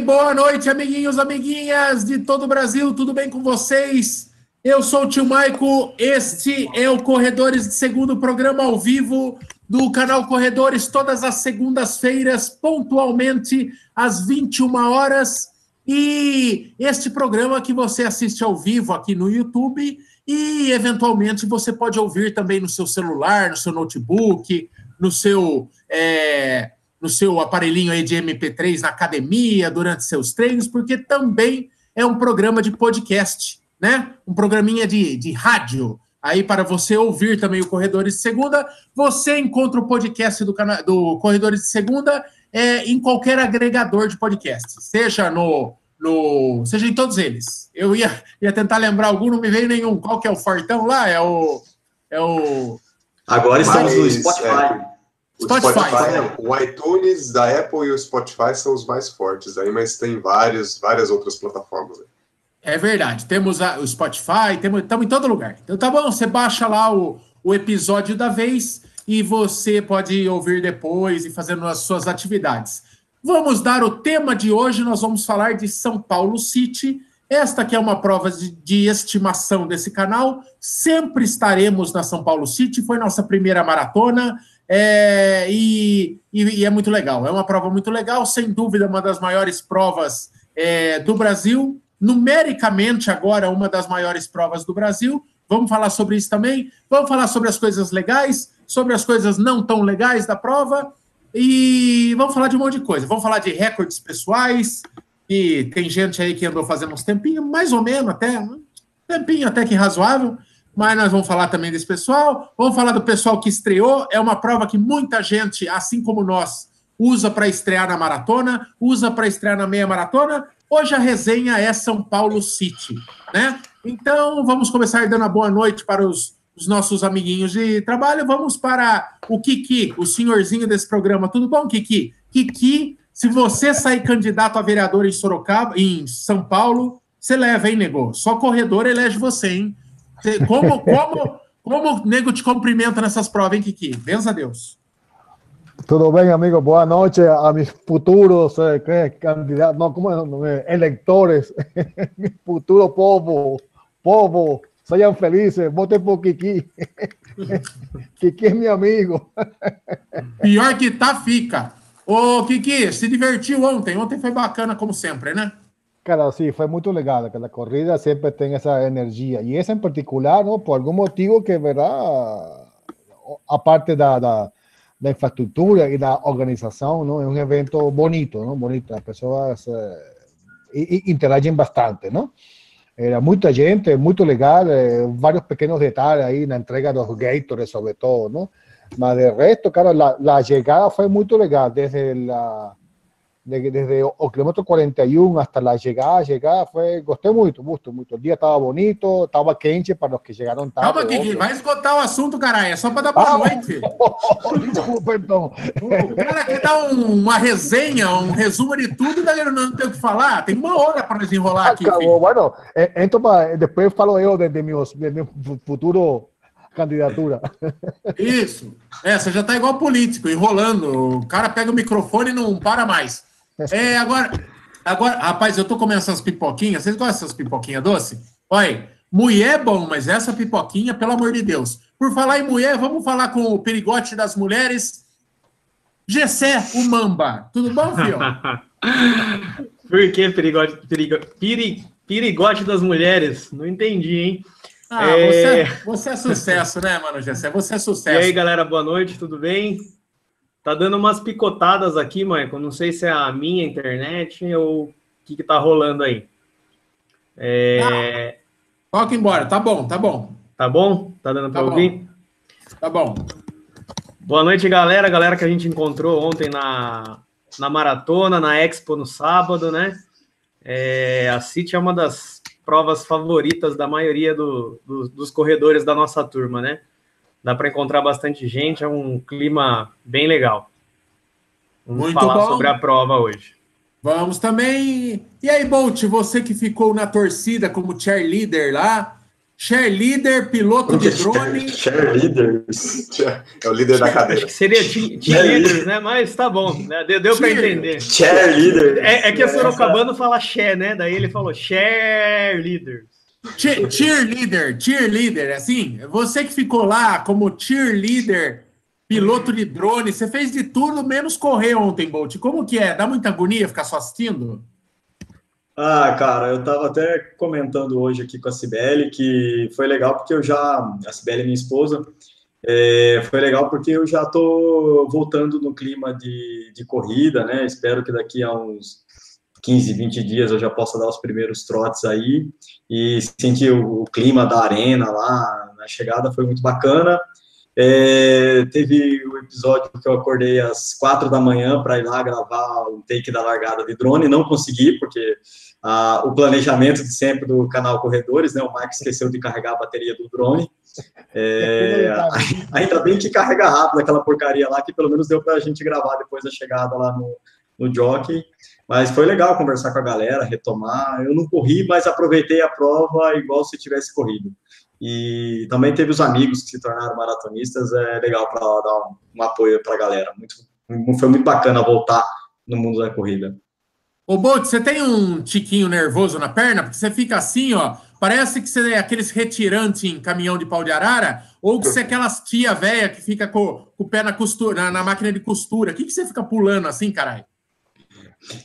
boa noite, amiguinhos, amiguinhas de todo o Brasil, tudo bem com vocês? Eu sou o tio Maico, este é o Corredores de Segundo programa ao vivo do canal Corredores, todas as segundas-feiras, pontualmente às 21 horas. E este programa que você assiste ao vivo aqui no YouTube e, eventualmente, você pode ouvir também no seu celular, no seu notebook, no seu. É no seu aparelhinho aí de MP3 na academia, durante seus treinos, porque também é um programa de podcast, né? Um programinha de, de rádio. Aí, para você ouvir também o Corredores de Segunda, você encontra o podcast do, cana do Corredores de Segunda é, em qualquer agregador de podcast, seja no, no. seja em todos eles. Eu ia, ia tentar lembrar algum, não me veio nenhum. Qual que é o Fortão lá? É o. É o. Agora estamos no Spotify. É, o Spotify. Spotify né? o iTunes da Apple e o Spotify são os mais fortes aí, mas tem várias, várias outras plataformas. Aí. É verdade. Temos a, o Spotify, temos, estamos em todo lugar. Então tá bom, você baixa lá o, o episódio da vez e você pode ouvir depois e fazendo as suas atividades. Vamos dar o tema de hoje, nós vamos falar de São Paulo City. Esta que é uma prova de, de estimação desse canal. Sempre estaremos na São Paulo City, foi nossa primeira maratona. É, e, e, é muito legal, é uma prova muito legal, sem dúvida, uma das maiores provas é, do Brasil, numericamente agora uma das maiores provas do Brasil. Vamos falar sobre isso também. Vamos falar sobre as coisas legais, sobre as coisas não tão legais da prova e vamos falar de um monte de coisa. Vamos falar de recordes pessoais. E tem gente aí que andou fazendo uns tempinhos, mais ou menos até, um tempinho até que razoável mas nós vamos falar também desse pessoal. Vamos falar do pessoal que estreou. É uma prova que muita gente, assim como nós, usa para estrear na maratona, usa para estrear na meia maratona. Hoje a resenha é São Paulo City, né? Então vamos começar dando a boa noite para os, os nossos amiguinhos de trabalho. Vamos para o Kiki, o senhorzinho desse programa. Tudo bom, Kiki? Kiki, se você sair candidato a vereador em Sorocaba, em São Paulo, você leva, hein, nego? Só corredor elege você, hein? Como, como, como o nego te cumprimenta nessas provas, hein, Kiki? Benza a Deus. Tudo bem, amigo? Boa noite a mis futuros eh, candidatos, no, como eleitores, mi futuro povo, povo, sejam felizes, votem por Kiki. Kiki é meu amigo. Pior que tá, fica. Ô, Kiki, se divertiu ontem. Ontem foi bacana, como sempre, né? Cara, sí, fue muy legal, que la corrida siempre tenga esa energía. Y esa en particular, ¿no? Por algún motivo que, ¿verdad? Aparte de la, la infraestructura y la organización, ¿no? Es un evento bonito, ¿no? Bonito. Las personas eh, interagen bastante, ¿no? Era mucha gente, muy legal, eh, varios pequeños detalles ahí, la entrega de los Gators sobre todo, ¿no? Más de resto, claro, la, la llegada fue muy legal, desde la desde o kilómetro 41 hasta la llegada, llegada foi, gostei muito, muito, muito. O dia estava bonito, estava quente para os que chegaram tarde. Calma, Kiki, vai esgotar o assunto, caralho, é só para dar boa ah, noite. Desculpa, então. O cara quer dar um, uma resenha, um resumo de tudo, daí não tem o que falar. Tem uma hora para desenrolar aqui. Acabou, bueno, então, depois falo eu de, de, meus, de meu futuro candidatura. Isso. É, você já tá igual político, enrolando. O cara pega o microfone e não para mais. É, agora, agora, rapaz, eu tô comendo essas pipoquinhas. Vocês gostam dessas pipoquinhas doce? Olha, mulher é bom, mas essa pipoquinha, pelo amor de Deus. Por falar em mulher, vamos falar com o perigote das mulheres. Gessé, o Mamba. Tudo bom, filho? Por que perigote, perigo, peri, perigote das mulheres? Não entendi, hein? Ah, é... Você, é, você é sucesso, né, mano, Gessé? Você é sucesso. E aí, galera, boa noite, tudo bem? Tá dando umas picotadas aqui, Michael. Não sei se é a minha internet ou o que, que tá rolando aí. É... Ah, toca embora, tá bom, tá bom. Tá bom? Tá dando para tá ouvir? Tá bom. Boa noite, galera. Galera que a gente encontrou ontem na, na maratona, na Expo no sábado, né? É, a City é uma das provas favoritas da maioria do, do, dos corredores da nossa turma, né? Dá para encontrar bastante gente, é um clima bem legal. Vamos Muito falar bom. sobre a prova hoje. Vamos também. E aí, Bolt, você que ficou na torcida como cheerleader lá, cheerleader, piloto de drone. Cheerleaders. É o líder da cadeira. Acho que seria cheerleaders, né? Mas tá bom, né? deu, deu para entender. Cheerleader. É, é que o Sorocabano fala che, né? Daí ele falou cheerleaders. Che- Cheerleader, cheerleader, assim, você que ficou lá como cheerleader, piloto de drone, você fez de tudo menos correr ontem, Bolt. Como que é? Dá muita agonia ficar só assistindo? Ah, cara, eu tava até comentando hoje aqui com a Cibele que foi legal porque eu já, a Cibele é minha esposa, é, foi legal porque eu já tô voltando no clima de, de corrida, né? Espero que daqui a uns 15, 20 dias eu já possa dar os primeiros trotes aí e sentir o, clima da arena lá na chegada foi muito bacana. É, teve o episódio que eu acordei às quatro da manhã para ir lá gravar o take da largada de drone, não consegui, porque ah, o planejamento de sempre do canal Corredores, né? O Mike esqueceu de carregar a bateria do drone. É, ainda bem que carrega rápido aquela porcaria lá, que pelo menos deu para a gente gravar depois da chegada lá no, no jockey. Mas foi legal conversar com a galera, retomar. Eu não corri, mas aproveitei a prova igual se tivesse corrido. E também teve os amigos que se tornaram maratonistas, é legal para dar um, um apoio para a galera. Muito, foi muito bacana voltar no mundo da corrida. Ô, Bolt, você tem um tiquinho nervoso na perna? Porque você fica assim, ó. Parece que você é aqueles retirantes em caminhão de pau de arara, ou que você é aquelas tia velha que fica com, com o pé na costura, na, na máquina de costura. O que, que você fica pulando assim, caralho?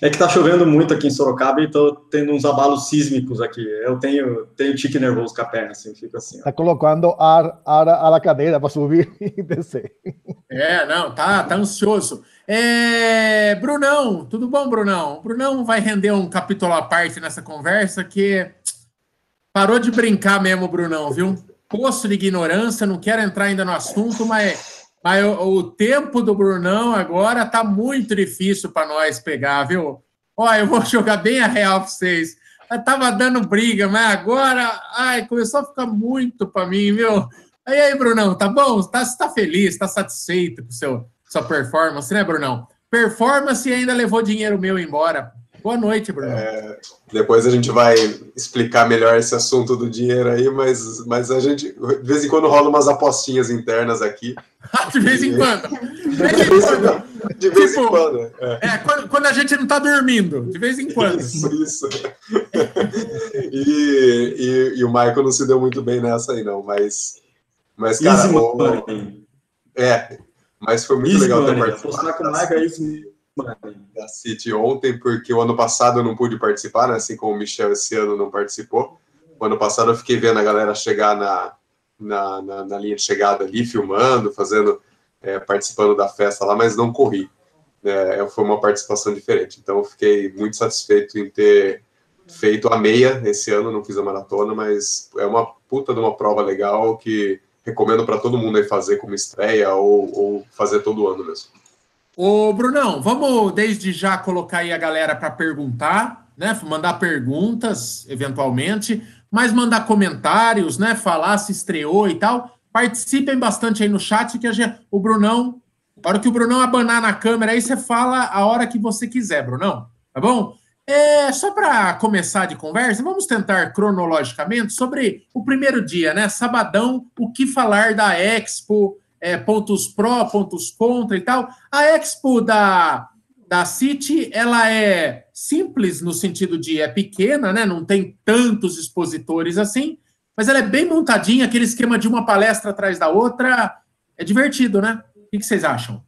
É que tá chovendo muito aqui em Sorocaba e tô tendo uns abalos sísmicos aqui. Eu tenho, tenho tique nervoso com a perna, assim, fico assim. ó. Está colocando ar, ar a la cadeira para subir e descer. É, não, tá, tá ansioso. É, Brunão, tudo bom, Brunão? Brunão vai render um capítulo à parte nessa conversa que parou de brincar mesmo, Brunão, viu? Poço de ignorância, não quero entrar ainda no assunto, mas, mas o, tempo do Brunão agora tá muito difícil para nós pegar, viu? Ó, eu vou jogar bem a real para vocês. Eu tava dando briga, mas agora, ai, começou a ficar muito para mim, viu? Aí, aí, Brunão, tá bom? Tá, você tá feliz, tá satisfeito com seu, sua performance, né, Brunão? Performance e ainda levou dinheiro meu embora. Boa noite, Brunão. É, depois a gente vai explicar melhor esse assunto do dinheiro aí, mas, mas a gente, de vez em quando, rola umas apostinhas internas aqui. de vez em quando. De vez De em vez em quando. quando. De vez em Tipo, quando. É. É, quando, quando a gente não tá dormindo. De vez em quando. Isso, isso. E, e, e o Michael não se deu muito bem nessa aí, não, mas, mas cara, Easy money. é, mas foi muito Easy legal ter participado Apostar com o Michael é easy da City ontem, porque o ano passado eu não pude participar, né, assim como o Michel esse ano não participou. O ano passado eu fiquei vendo a galera chegar na, na, na, na linha de chegada ali, filmando, fazendo, é, participando da festa lá, mas não corri. É, foi uma participação diferente. Então eu fiquei muito satisfeito em ter feito a meia esse ano, não fiz a maratona, mas é uma puta de uma prova legal que recomendo para todo mundo aí fazer como estreia ou, ou fazer todo ano mesmo. Ô, Brunão, vamos desde já colocar aí a galera para perguntar, né? Mandar perguntas, eventualmente, mas mandar comentários, né? Falar se estreou e tal. Participem bastante aí no chat, que gente, o Brunão, a hora que o Brunão abanar na câmera, aí você fala a hora que você quiser, Brunão, tá bom? É, só para começar de conversa, vamos tentar cronologicamente sobre o primeiro dia, né? Sabadão, o que falar da Expo, é, pontos pró, pontos contra e tal. A Expo da, da City, ela é simples no sentido de é pequena, né? Não tem tantos expositores assim, mas ela é bem montadinha, aquele esquema de uma palestra atrás da outra. É divertido, né? O que vocês acham?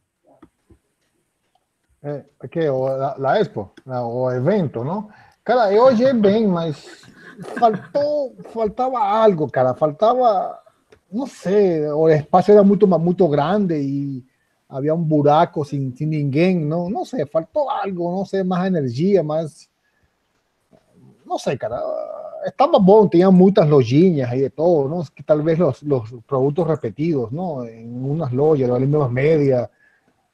É, que o, la, la Expo, la- o evento, não? Cara, eu olhei bem, mas faltou, faltava algo, cara, faltava, não sei, o espaço era muito, muito grande e havia um buraco sem, sem ninguém, não, não sei, faltou algo, não sei, mais energia, mais, não sei, cara, estava bom, tinha muitas lojinhas e de todo, não? que talvez los, los produtos repetidos, não? em unas lojas, las mismas medias,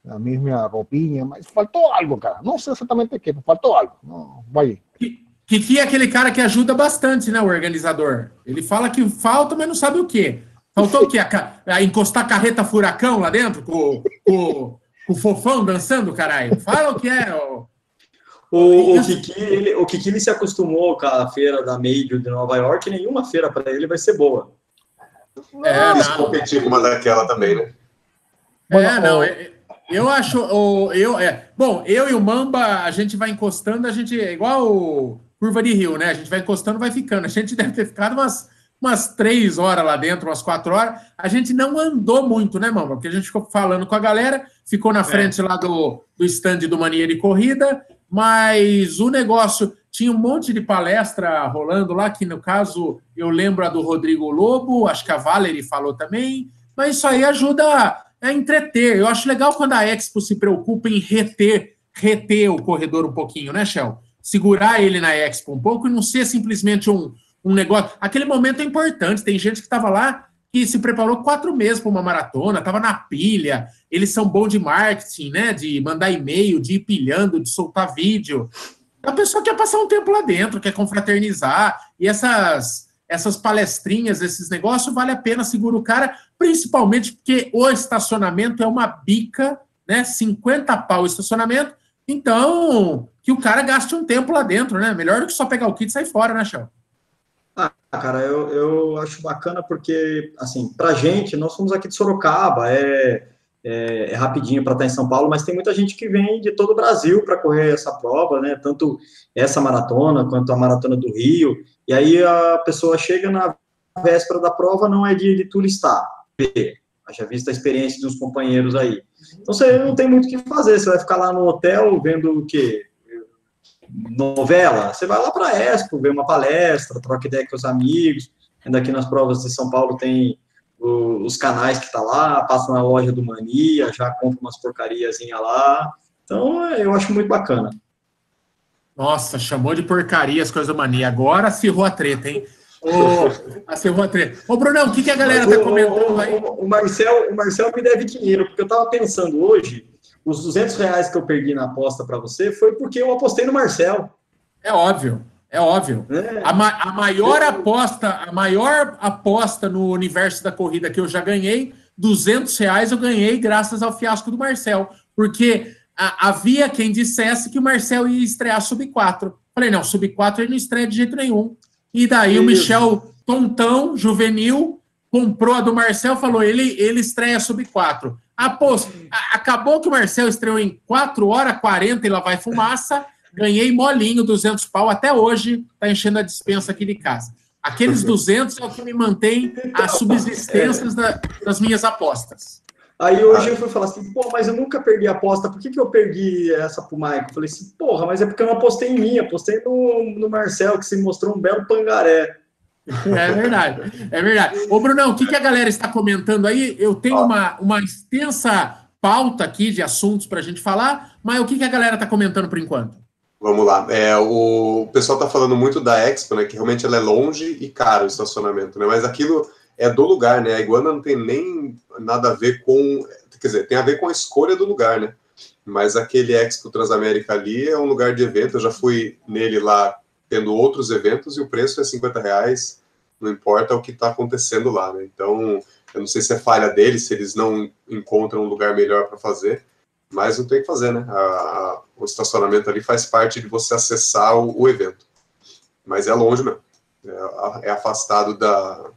la misma roupinha, mas faltou algo, cara. Não sei exatamente o que, faltou algo. Não, vai. Kiki é aquele cara que ajuda bastante, né? O organizador. Ele fala que falta, mas não sabe o quê. Faltou o quê? A, a encostar a carreta furacão lá dentro, com, com- com o fofão dançando, caralho. Fala o que é. ô. O, o, Kiki, ele, o Kiki ele se acostumou com a feira da Major de Nova York, nenhuma feira para ele vai ser boa. É, quis competir com uma daquela também, né? É, não, é, eu acho, eu, é, bom, eu e o Mamba, a gente vai encostando, a gente, é igual o curva de rio, né? A gente vai encostando, vai ficando. A gente deve ter ficado umas, umas três horas lá dentro, umas quatro horas. A gente não andou muito, né, Mamba? Porque a gente ficou falando com a galera, ficou na é. frente é. lá do, do stand do Mania de Corrida, mas o negócio tinha um monte de palestra rolando lá, que no caso eu lembro a do Rodrigo Lobo, acho que a Valerie falou também, mas isso aí ajuda a entreter. Eu acho legal quando a Expo se preocupa em reter, reter o corredor um pouquinho, né, Shell? Segurar ele na Expo um pouco e não ser simplesmente um, um negócio. Aquele momento é importante. Tem gente que estava lá que se preparou quatro meses para uma maratona, estava na pilha. Eles são bons de marketing, né? De mandar e-mail, de ir pilhando, de soltar vídeo. A pessoa quer passar um tempo lá dentro, quer confraternizar. E essas essas palestrinhas, esses negócios, vale a pena segurar o cara, principalmente porque o estacionamento é uma bica, né? 50 pau o estacionamento, então que o cara gaste um tempo lá dentro, né? Melhor do que só pegar o kit e sair fora, né, Chão? Ah, cara, eu, eu acho bacana porque, assim, pra gente, nós somos aqui de Sorocaba, é, é, é rapidinho para estar em São Paulo, mas tem muita gente que vem de todo o Brasil para correr essa prova, né? Tanto essa maratona quanto a maratona do Rio. E aí a pessoa chega na véspera da prova, não é dia de turistar. Já visto a experiência dos companheiros aí. Então você não tem muito o que fazer, você vai ficar lá no hotel vendo o quê? Novela? Você vai lá para a Expo, ver uma palestra, troca ideia com os amigos. Ainda aqui nas provas de São Paulo tem os canais que tá lá, passa na loja do Mania, já compra umas porcariazinha lá. Então, eu acho muito bacana. Nossa, chamou de porcaria as coisas do Mania. Agora acirrou a treta, hein? Ô, acirrou a treta. Ô, Brunão, o que, que a galera tá comentando aí? O, o, Marcel, o Marcel me deve dinheiro, porque eu tava pensando hoje, os 200 reais que eu perdi na aposta para você foi porque eu apostei no Marcel. É óbvio. É óbvio. É. A, ma a, maior aposta, a maior aposta no universo da corrida que eu já ganhei, 200 reais eu ganhei graças ao fiasco do Marcel, porque a, havia quem dissesse que o Marcel ia estrear sub 4. Falei, não, sub 4 ele não estreia de jeito nenhum. E daí o Michel Tontão, juvenil, comprou a do Marcel, falou, ele, ele estreia sub 4. Após, acabou que o Marcel estreou em 4 horas 40 e lá vai fumaça, ganhei molinho, 200 pau, até hoje tá enchendo a dispensa aqui de casa. Aqueles 200 é o que me mantém as subsistências da, das minhas apostas. Aí hoje ah. eu fui falar assim, pô, mas eu nunca perdi a aposta, por que, que eu perdi essa pro? Eu falei assim, porra, mas é porque eu não apostei em mim, apostei no, no Marcel, que se mostrou um belo pangaré. É verdade, é verdade. Ô, Brunão, o que, que a galera está comentando aí? Eu tenho uma, uma extensa pauta aqui de assuntos para a gente falar, mas o que, que a galera está comentando por enquanto? Vamos lá. É, o pessoal está falando muito da Expo, né? Que realmente ela é longe e caro o estacionamento, né? Mas aquilo é do lugar, né? A Iguana não tem nem nada a ver com. Quer dizer, tem a ver com a escolha do lugar, né? Mas aquele Expo Transamérica ali é um lugar de evento. Eu já fui nele lá tendo outros eventos e o preço é 50 reais, não importa o que está acontecendo lá, né? Então, eu não sei se é falha deles, se eles não encontram um lugar melhor para fazer, mas não tem que fazer, né? A, a, o estacionamento ali faz parte de você acessar o, o evento. Mas é longe mesmo. É, é afastado da,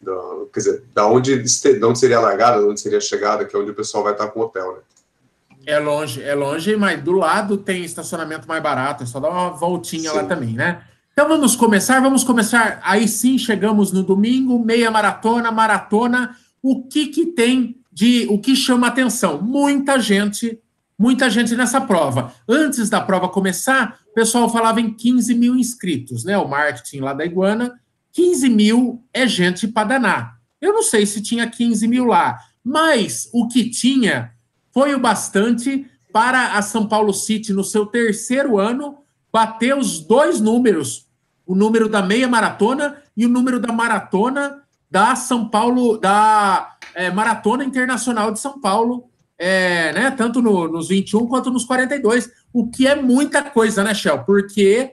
da, quer dizer, da onde, onde seria a largada, da onde seria a chegada, que é onde o pessoal vai estar com o hotel, né? É longe, é longe, mas do lado tem estacionamento mais barato, é só dar uma voltinha sim. lá também, né? Então vamos começar, vamos começar. Aí sim, chegamos no domingo, meia maratona, maratona. O que que tem de, o que chama atenção? Muita gente, muita gente nessa prova. Antes da prova começar, o pessoal falava em 15 mil inscritos, né? O marketing lá da Iguana 15 mil é gente para danar. Eu não sei se tinha 15 mil lá, mas o que tinha foi o bastante para a São Paulo City, no seu terceiro ano, bater os dois números: o número da meia maratona e o número da maratona da São Paulo, da é, Maratona Internacional de São Paulo, é, né, tanto no, nos 21 quanto nos 42, o que é muita coisa, né, Shell? Porque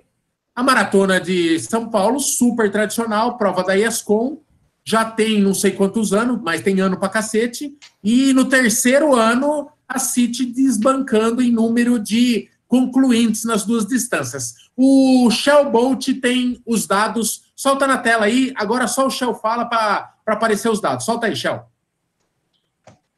a maratona de São Paulo, super tradicional, prova da ESCOM, já tem não sei quantos anos, mas tem ano para cacete. E no terceiro ano, a City desbancando em número de concluintes nas duas distâncias. O Shell Bolt tem os dados. Solta na tela aí. Agora só o Shell fala para aparecer os dados. Solta aí, Shell.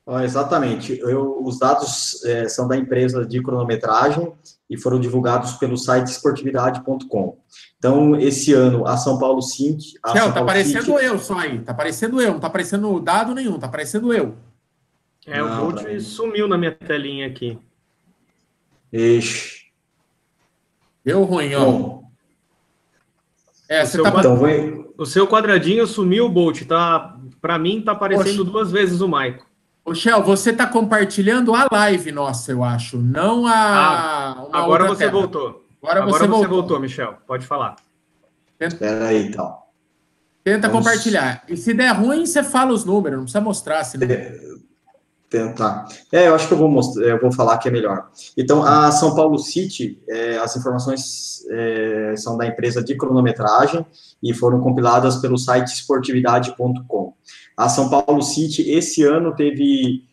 Ah, exatamente. Eu, os dados é, são da empresa de cronometragem e foram divulgados pelo site esportividade.com. Então, esse ano, a São Paulo Cinti... Shell, São tá Paulo aparecendo Cinti... eu só aí. Tá aparecendo eu. Não tá aparecendo dado nenhum. Tá aparecendo eu. É, não, o Bolt sumiu na minha telinha aqui. Ixi. Deu ruim, ó. Bom, é, você tá... Então, O seu quadradinho sumiu, Bolt. Tá... Para mim, tá aparecendo Oxe. duas vezes o Maico. Ô, Shell, você está compartilhando a live nossa, eu acho, não a. Ah, agora você tela. voltou. Agora, agora você, você voltou. voltou. Michel. Pode falar. Espera aí, então. Tenta Vamos... compartilhar. E se der ruim, você fala os números, não precisa mostrar. Senão... É, tentar. É, eu acho que eu vou mostrar, eu vou falar que é melhor. Então, a São Paulo City, é, as informações é, são da empresa de cronometragem e foram compiladas pelo site esportividade.com. A São Paulo City, esse ano, teve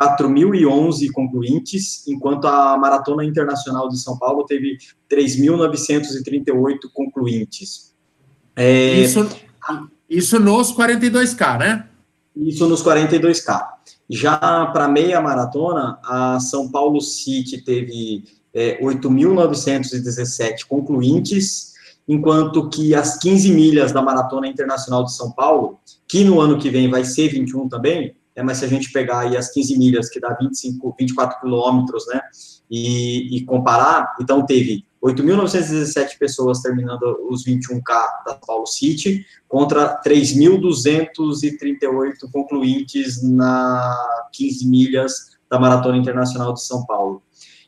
4.011 concluintes, enquanto a Maratona Internacional de São Paulo teve 3.938 concluintes. É, isso, isso nos 42K, né? Isso nos 42K. Já para meia maratona, a São Paulo City teve é, 8.917 concluintes, enquanto que as 15 milhas da Maratona Internacional de São Paulo, que no ano que vem vai ser 21 também, é, mas se a gente pegar aí as 15 milhas, que dá 25, 24 quilômetros, né, e, e, comparar, então teve 8.917 pessoas terminando os 21K da Paulo City, contra 3.238 concluintes na 15 milhas da Maratona Internacional de São Paulo.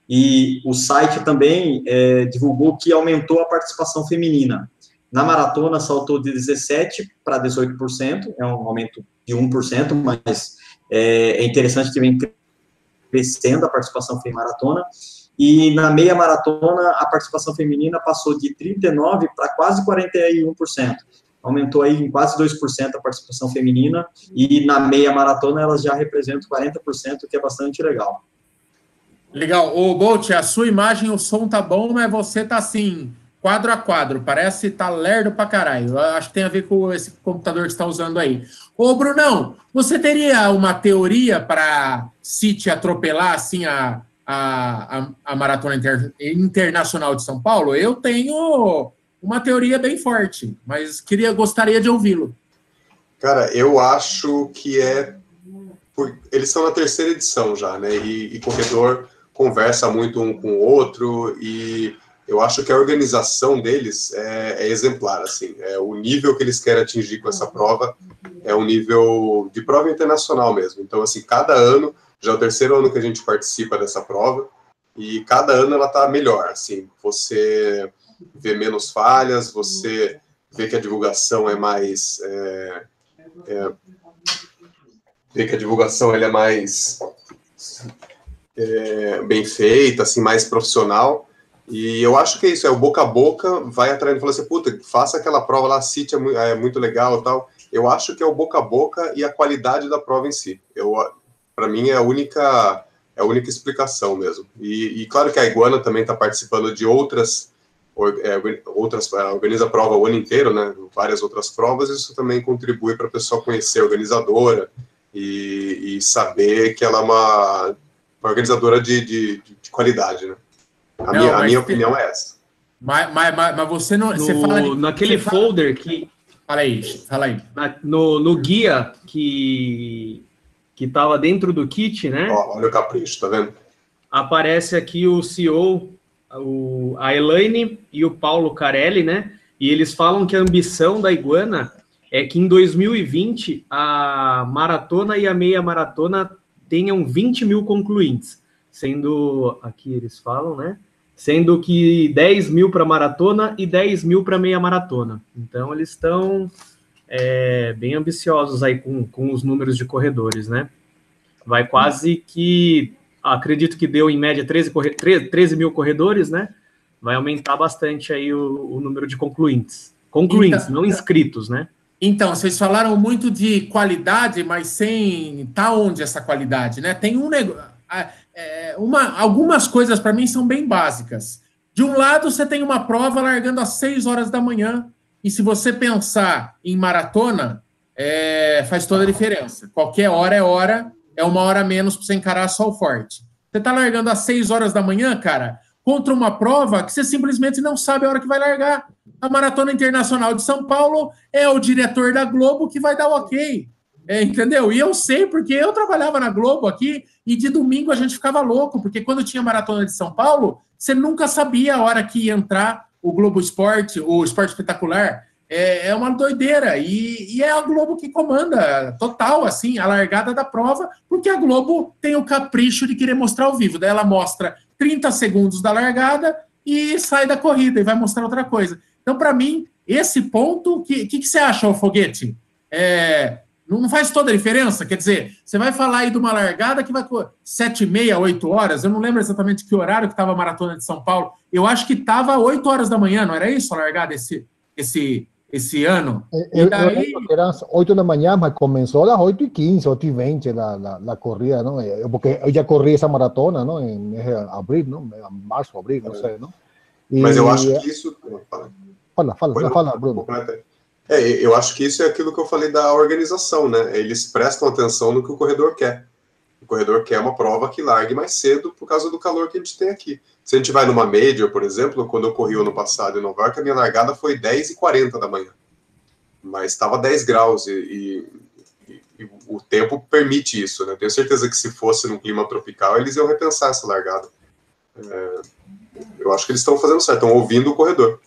E o site também é, divulgou que aumentou a participação feminina. Na maratona, saltou de 17% para 18%, é um aumento de 1%, mas é, é interessante que vem crescendo a participação feminina maratona. E na meia maratona, a participação feminina passou de 39% para quase 41%. Aumentou aí em quase 2% a participação feminina, e na meia maratona elas já representam 40%, que é bastante legal. Legal. Ô, Bolt, a sua imagem, o som tá bom, mas você tá assim, quadro a quadro. Parece tá lerdo pra caralho. Acho que tem a ver com esse computador que está usando aí. Ô, Brunão, você teria uma teoria para City atropelar assim a, a, a, Maratona Inter, Internacional de São Paulo? Eu tenho uma teoria bem forte, mas queria gostaria de ouvi-lo. Cara, eu acho que é. Por, eles estão na terceira edição já, né? E, e corredor conversa muito um com o outro e eu acho que a organização deles é, é, exemplar, assim, é o nível que eles querem atingir com essa prova é um nível de prova internacional mesmo. Então, assim, cada ano, já é o terceiro ano que a gente participa dessa prova e cada ano ela tá melhor, assim, você vê menos falhas, você vê que a divulgação é mais é, é, vê que a divulgação ele é mais é, bem feita, assim, mais profissional. E eu acho que é isso, é o boca a boca, vai atraindo, fala assim, puta, faça aquela prova lá, City é, muito, é muito legal tal. Eu acho que é o boca a boca e a qualidade da prova em si. Eu, para mim, é a única é a única explicação mesmo. E, e claro que a Iguana também está participando de outras é, outras organiza a prova o ano inteiro, né? Várias outras provas, isso também contribui para a pessoa conhecer a organizadora e, e saber que ela é uma uma organizadora de, de, de qualidade, né? A, não, minha, a minha opinião é essa. Mas, mas, mas, mas você não. No, você fala, naquele você folder fala... que. Fala aí, fala aí. Na, no, no guia que que estava dentro do kit, né? Ó, olha o capricho, tá vendo? Aparece aqui o CEO, o, a Elaine e o Paulo Carelli, né? E eles falam que a ambição da Iguana é que em 2020 a maratona e a meia maratona tenham 20 mil concluintes, sendo, aqui eles falam, né? Sendo que 10 mil para maratona e 10 mil para meia maratona. Então, eles estão é, bem ambiciosos aí com, com os números de corredores, né? Vai quase que, acredito que deu em média 13, 13, 13 mil corredores, né? Vai aumentar bastante aí o, o número de concluintes. Concluintes, então, não inscritos, né? Então, vocês falaram muito de qualidade, mas sem. Tá onde essa qualidade, né? Tem um negócio. É, uma, algumas coisas para mim são bem básicas. De um lado, você tem uma prova largando às 6 horas da manhã, e se você pensar em maratona, é, faz toda a diferença. Qualquer hora é hora, é uma hora menos para você encarar sol forte. Você está largando às 6 horas da manhã, cara, contra uma prova que você simplesmente não sabe a hora que vai largar. A Maratona Internacional de São Paulo é o diretor da Globo que vai dar o ok. É, entendeu? E eu sei porque eu trabalhava na Globo aqui e de domingo a gente ficava louco, porque quando tinha Maratona de São Paulo, você nunca sabia a hora que ia entrar o Globo Esporte, o Esporte Espetacular. É, é uma doideira. E, e, é a Globo que comanda total, assim, a largada da prova, porque a Globo tem o capricho de querer mostrar ao vivo. Daí ela mostra 30 segundos da largada e sai da corrida e vai mostrar outra coisa. Então, para mim, esse ponto, o que, que, que, você acha, o foguete? É, não faz toda a diferença? Quer dizer, você vai falar aí de uma largada que vai sete e meia, oito horas, eu não lembro exatamente que horário que estava a Maratona de São Paulo, eu acho que estava oito horas da manhã, não era isso a largada esse, esse, esse ano? Eu, daí... eu eram oito da manhã, mas começou às oito e quinze, oito e vinte a, corrida, não? Porque eu já corri essa maratona, não? Em abril, não? Março, abril, não sei, não? E... Mas eu acho que isso... Fala, fala, fala, fala Bruno. É, eu acho que isso é aquilo que eu falei da organização, né? Eles prestam atenção no que o corredor quer. O corredor quer uma prova que largue mais cedo por causa do calor que a gente tem aqui. Se a gente vai numa major, por exemplo, quando eu corri ano passado em Nova York, a minha largada foi 10 e 40 da manhã. Mas estava 10 graus e, e, e, o tempo permite isso, né? tenho certeza que se fosse num clima tropical, eles iam repensar essa largada. É, eu acho que eles estão fazendo certo, estão ouvindo o corredor.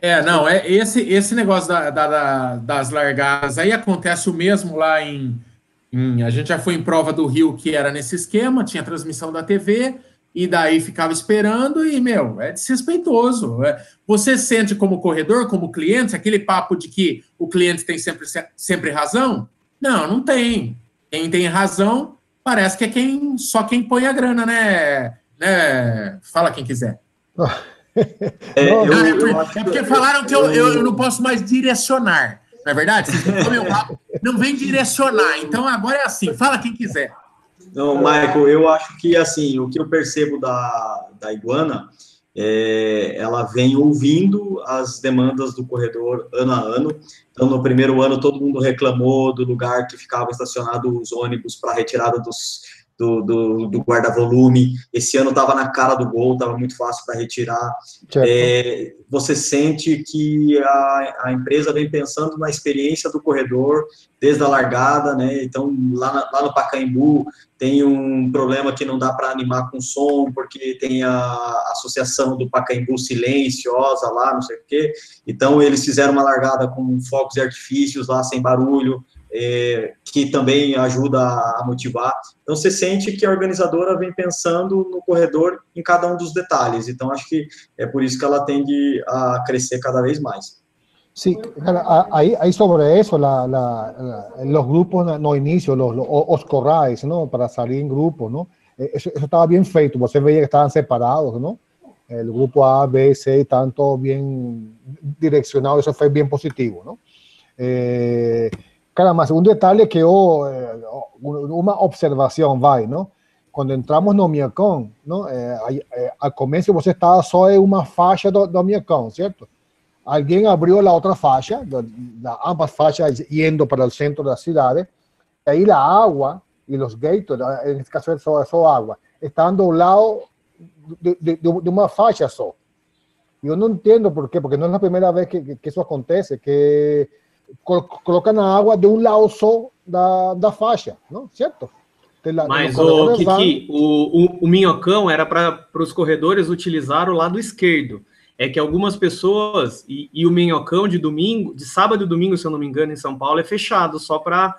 É, não, é esse, esse negócio da, da, da, das largadas aí acontece o mesmo lá em, em, A gente já foi em prova do Rio que era nesse esquema, tinha transmissão da TV, e daí ficava esperando, e, meu, é desrespeitoso. É, você sente como corredor, como cliente, aquele papo de que o cliente tem sempre, sempre razão? Não, não tem. Quem tem razão parece que é quem só quem põe a grana, né? né? Fala quem quiser. É, eu, é, por, é, porque falaram que eu, eu, eu, não posso mais direcionar. Não é verdade? não vem direcionar. Então agora é assim, fala quem quiser. Não, Michael, eu acho que assim, o que eu percebo da, da Iguana é, ela vem ouvindo as demandas do corredor ano a ano. Então, no primeiro ano, todo mundo reclamou do lugar que ficava estacionado os ônibus para retirada dos, do, do, do guarda-volume. Esse ano estava na cara do gol, estava muito fácil para retirar. É, você sente que a, a empresa vem pensando na experiência do corredor desde a largada, né? Então, lá, na, lá no Pacaembu tem um problema que não dá para animar com som, porque tem a associação do Pacaembu silenciosa lá, não sei o quê. Então, eles fizeram uma largada com focos e artifícios lá, sem barulho, é, que também ajuda a motivar. Então, você sente que a organizadora vem pensando no corredor em cada um dos detalhes. Então, acho que é por isso que ela tende a crescer cada vez mais. Sí, ahí, ahí sobre eso, la, la, los grupos no inicio, los, los, os corrais, ¿no? Para salir en grupo, ¿no? Eso, eso, estaba bien feito, você veía que estaban separados, ¿no? El grupo A, B, C, tanto bien direccionado, eso fue bien positivo, ¿no? Eh, Caramba, un detalle que yo, eh, una observación, vai, ¿no? Cuando entramos no Miacón, ¿no? Eh, eh, al comienzo você estaba só en una faixa do, do Miacón, ¿cierto? Alguien abrió la otra faixa, la, ambas faixas yendo para el centro de la ciudad, y ahí la agua y los gatos, en este caso es solo, agua, están doblados de, de, de, de, una faixa só. Yo no entiendo por qué, porque no es la primera vez que, que, que eso acontece, que colocando a água de um lado só da, da faixa, não? Certo? Mas, o Kiki, o, o, o minhocão era para os corredores utilizar o lado esquerdo. É que algumas pessoas, e, e, o minhocão de domingo, de sábado e domingo, se eu não me engano, em São Paulo, é fechado só para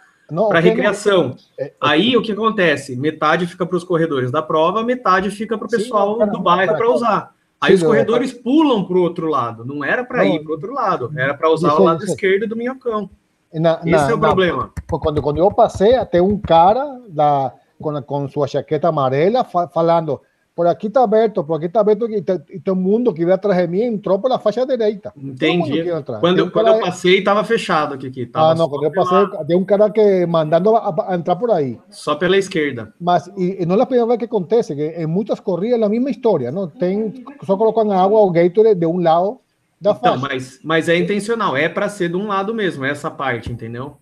para recreação. É, é, Aí o que acontece? Metade fica para os corredores da prova, metade fica para o pessoal sim, do bairro para usar. Aí os corredores pulam para o outro lado. Não era para ir para o outro lado, era para usar o lado esquerdo do minhocão. Na, Esse na, é o problema. quando, quando eu passei, até um cara da, com, com sua jaqueta amarela falando por aqui está aberto, por aqui está aberto e, e todo mundo que veio atrás de mim entrou pela faixa direita. Entendi. Quando, um quando eu passei, estava fechado aqui. aqui tava ah, não, quando eu passei, pela... tem um cara que mandando a, a, entrar por aí. Só pela esquerda. Mas, e, e não é a primeira vez que acontece, que em muitas corridas é a mesma história, não? Tem, só colocam água ou Gatorade de um lado da então, faixa. Mas, mas é intencional, é para ser de um lado mesmo, essa parte, entendeu?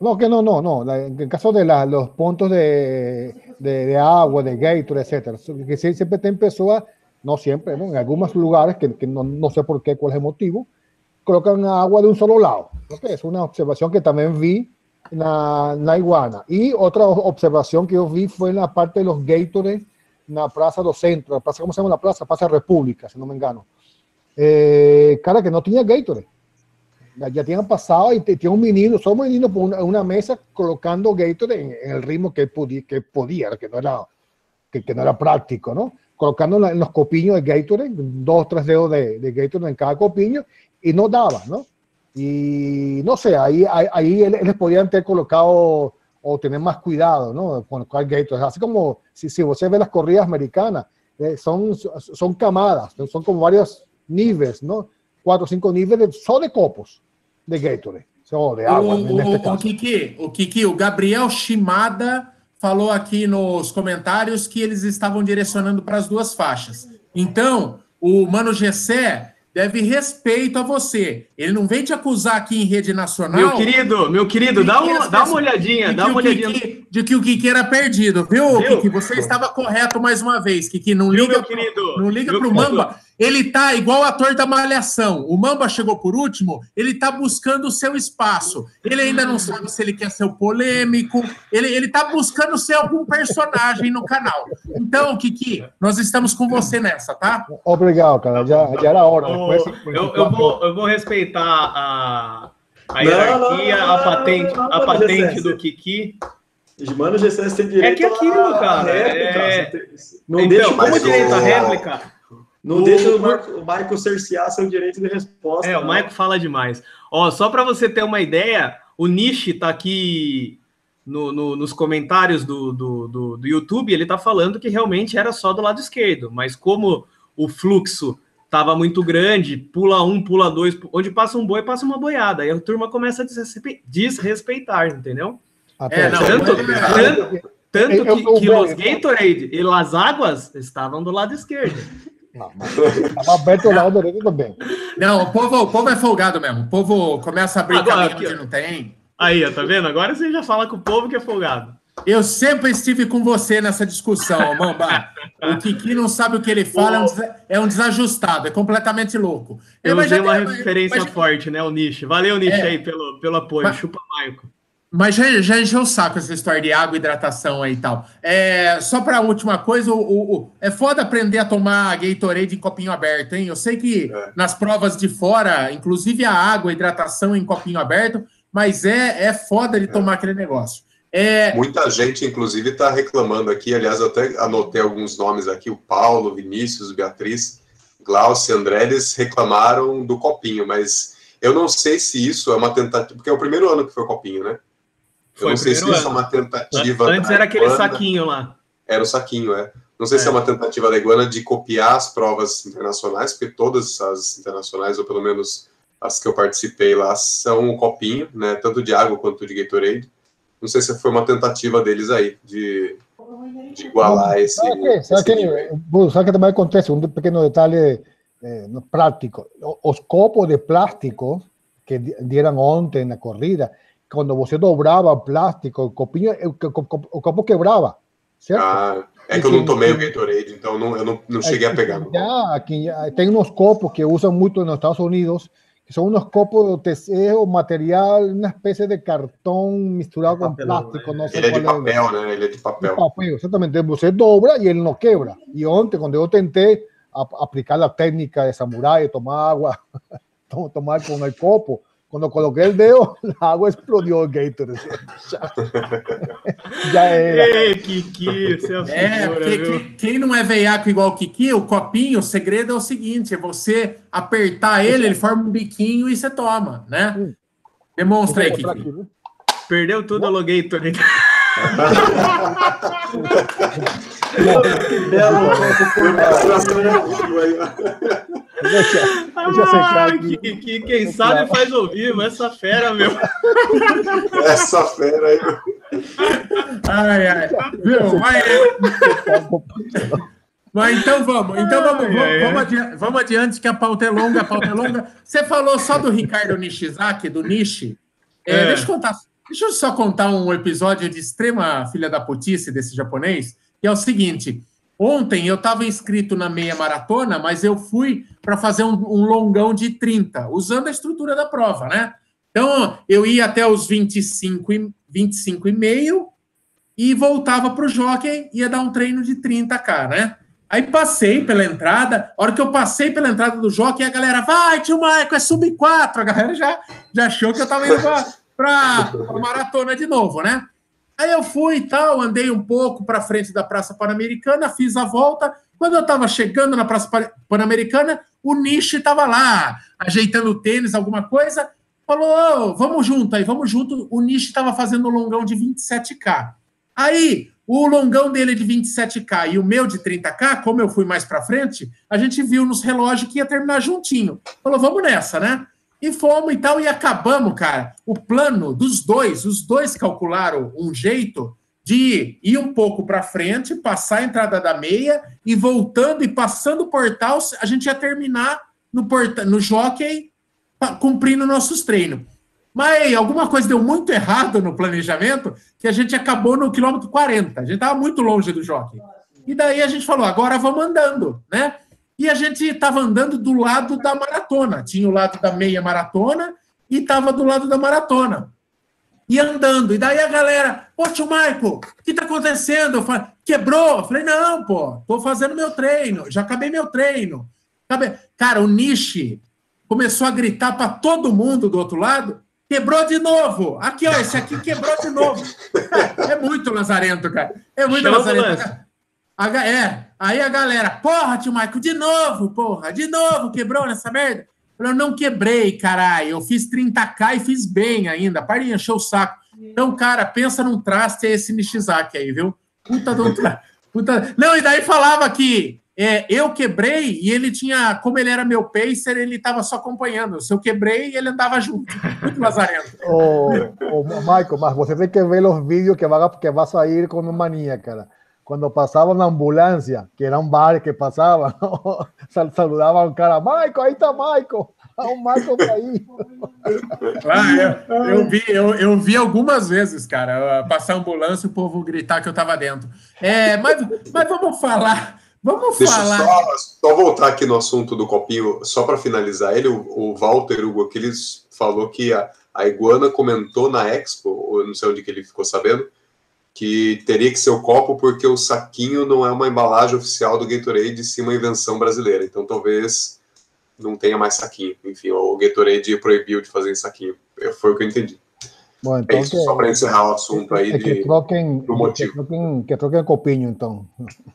No, que no, no, no. En caso de la, los puntos de, de, de, agua, de Gatorade, etcétera, que siempre tem pessoas, no siempre, ¿no? en algunos lugares, que, que no, no, sé por qué, cuál es el motivo, colocan agua de un solo lado. ¿okay? Es una observación que también vi en la, en la, iguana. Y otra observación que yo vi fue en la parte de los Gatorade, en la Plaza do Centro, la plaza, ¿cómo se llama la plaza? Plaza República, si no me engano. Eh, cara, que no tenía Gatorade. Ya tinham passado e tinha um menino, só um menino por uma, uma mesa colocando Gatorade em, em el ritmo que podia, que podia, que não era que, que não era prático, ¿no? Colocando en los copiños de Gatorade, dos, tres dedos de, de en cada copiño y no daba, ¿no? Y no sé, ahí, ahí, ahí ellos podían ter colocado o tener más cuidado, ¿no? Con el Gatorade. Así como si, si você ve las corridas americanas, eh, son, son camadas, son como varios niveles, ¿no? Cuatro o cinco niveles só de copos de Gatorade, ou de água. O, o, o, Kiki, o Kiki, o Gabriel Shimada falou aqui nos comentários que eles estavam direcionando para as duas faixas. Então, o Mano Gessé deve respeito a você. Ele não vem te acusar aqui em rede nacional. Meu querido, meu querido, dá uma, dá uma olhadinha, dá uma olhadinha. Kiki, de que o Kiki era perdido, viu, viu? Kiki? Você estava correto mais uma vez, Kiki. Não liga, meu querido, não liga pro Mamba. Ele tá igual o ator da Malhação. O Mamba chegou por último, ele tá buscando o seu espaço. Ele ainda não sabe se ele quer ser o polêmico, ele, ele tá buscando ser algum personagem no canal. Então, Kiki, nós estamos com você nessa, tá? Obrigado, cara. Já, já era hora. Depois, eu, eu, vou, eu vou respeitar a, a hierarquia, não, não, não, a patente, a patente do Kiki. Mano, GCS tem direito É que aquilo, a, cara. A réplica, é... Não então, deixa como direito a réplica não o... deixa o, Marco, o Michael cercear seu direito de resposta. É, o Michael fala demais. Ó, só para você ter uma ideia, o Nishi tá aqui no, no, nos comentários do, do, do, do, YouTube, ele tá falando que realmente era só do lado esquerdo, mas como o fluxo tava muito grande, pula um, pula dois, onde passa um boi, passa uma boiada, aí a turma começa a desrespeitar, entendeu? É, não, tanto, tanto, tanto que, que os Gatorade e as águas estavam do lado esquerdo. Não, mas aberto o lado direito também. Não, o povo, o povo é folgado mesmo. O povo começa a abrir Agora, caminho onde não tem. Aí, ó, tá vendo? Agora você já fala com o povo que é folgado. Eu sempre estive com você nessa discussão, Mamba. o Kiki não sabe o que ele fala, é um, desajustado, é completamente louco. Eu, eu usei uma referência mas... forte, né, o Nish. Valeu, Nish, é. aí, pelo, pelo apoio. Mas... Chupa, Maico. Mas já, já encheu o saco essa história de água, hidratação aí e tal. É, só para a última coisa, o, o, o, é foda aprender a tomar Gatorade em copinho aberto, hein? Eu sei que é. nas provas de fora, inclusive a água, a hidratação em copinho aberto, mas é, é foda de é. tomar aquele negócio. É... Muita gente, inclusive, está reclamando aqui. Aliás, eu até anotei alguns nomes aqui: o Paulo, Vinícius, Beatriz, Glaucio, André, eles reclamaram do copinho, mas eu não sei se isso é uma tentativa, porque é o primeiro ano que foi o copinho, né? Eu não sei se isso é uma tentativa. Antes era aquele saquinho lá. Era o saquinho, é. Não sei é. se é uma tentativa da Iguana de copiar as provas internacionais, porque todas as internacionais, ou pelo menos as que eu participei lá, são um copinho, né? Tanto de água quanto de Gatorade. Não sei se foi uma tentativa deles aí de, de igualar esse. Sabe que, sabe que, sabe que também acontece? Um pequeno detalhe eh, prático. Os copos de plástico que dieron ontem na corrida quando você dobrava plástico, o copinho, o, o, o copo quebrava, certo? Ah, é que eu não tomei o Gatorade, então não, eu não, não cheguei a pegar. Já, aqui, tem uns copos que usam muito nos Estados Unidos, que são uns copos de o material, uma espécie de cartão misturado com plástico. Não sei ele é de papel, é. né? Ele é de papel. De papel, exatamente. Você dobra e ele não quebra. E ontem, quando eu tentei aplicar a técnica de samurai, tomar água, tomar com o copo, Cuando coloqué el dedo, la agua explodió el Gatorade. Já, já era. Ei, Kiki, você é, é porque quem, quem não é veiaco igual o Kiki, o copinho, o segredo é o seguinte: é você apertar ele, ele forma um biquinho e você toma, né? Demonstra aí, Kiki. Perdeu tudo o Ah, que, que, quem sabe faz ao vivo, essa fera, meu. Essa fera aí. Ai, ai. Viu? Mas, mas então vamos, então vamos, vamos, vamos, adiante, vamos adiante, que a pauta é longa, a pauta é longa. Você falou só do Ricardo Nishizaki, do Nishi. É, é. Deixa eu contar, deixa eu só contar um episódio de extrema filha da putice desse japonês, que é o seguinte. Ontem eu estava inscrito na meia maratona, mas eu fui para fazer um, um, longão de 30, usando a estrutura da prova, né? Então eu ia até os 25 e, 25 e meio e voltava para o jockey, ia dar um treino de 30k, né? Aí passei pela entrada, a hora que eu passei pela entrada do jockey, a galera, vai, tio Maico, é sub 4. A galera já, já achou que eu estava indo para maratona de novo, né? Aí eu fui e tal, andei um pouco para frente da Praça Pan-Americana, fiz a volta. Quando eu estava chegando na Praça Pan-Americana, o Nishi estava lá, ajeitando o tênis, alguma coisa. Falou, oh, vamos junto aí, vamos junto. O Nishi estava fazendo um longão de 27K. Aí, o longão dele de 27K e o meu de 30K, como eu fui mais para frente, a gente viu nos relógios que ia terminar juntinho. Falou, vamos nessa, né? E fomos e tal, e acabamos, cara. O plano dos dois, os dois calcularam um jeito de ir um pouco para frente, passar a entrada da meia e voltando e passando o portal, a gente ia terminar no, porta, no jockey cumprindo nossos treinos. Mas alguma coisa deu muito errado no planejamento que a gente acabou no quilômetro 40. A gente estava muito longe do jockey. E daí a gente falou, agora vamos andando, né? E a gente estava andando do lado da maratona. Tinha o lado da meia maratona e estava do lado da maratona. E andando. E daí a galera, pô, tio Maico, o que está acontecendo? Eu falei, quebrou? Eu falei, não, pô, estou fazendo meu treino, já acabei meu treino. Cara, o Nishi começou a gritar para todo mundo do outro lado, quebrou de novo. Aqui, ó, esse aqui quebrou de novo. É muito lazarento, cara. É muito Chama lazarento. É, aí a galera, porra, tio Michael, de novo, porra, de novo, quebrou nessa merda? Eu não quebrei, caralho, eu fiz 30k e fiz bem ainda, para de encher o saco. Então, cara, pensa num traste esse Nishizaki aí, viu? Puta do Puta... Não, e daí falava que é, eu quebrei e ele tinha, como ele era meu pacer, ele estava só acompanhando. Se eu quebrei, ele andava junto. Muito lazarento. Ô, oh, oh, Michael, mas você tem que ver os vídeos que vai, que vai sair com mania, cara cuando pasaba una ambulancia, que era un bar que pasaba, saludaba a un cara, Michael, ahí está Michael. o Michael tá aí. Ah, eu, eu, vi, eu, eu, vi algumas vezes, cara, passar ambulância e o povo gritar que eu estava dentro. É, mas, mas vamos falar. Vamos Deixa falar. Só, só voltar aqui no assunto do copinho, só para finalizar ele, o, o Walter Hugo Aquiles falou que a, a Iguana comentou na Expo, ou não sei onde que ele ficou sabendo, que teria que ser o copo porque o saquinho não é uma embalagem oficial do Gatorade, sim uma invenção brasileira. Então talvez não tenha mais saquinho. Enfim, o Gatorade proibiu de fazer saquinho. Foi o que eu entendi. Bom, então é isso, que, só para encerrar o assunto aí é que de, troquem, do motivo. Que troquem, que troquem copinho, então.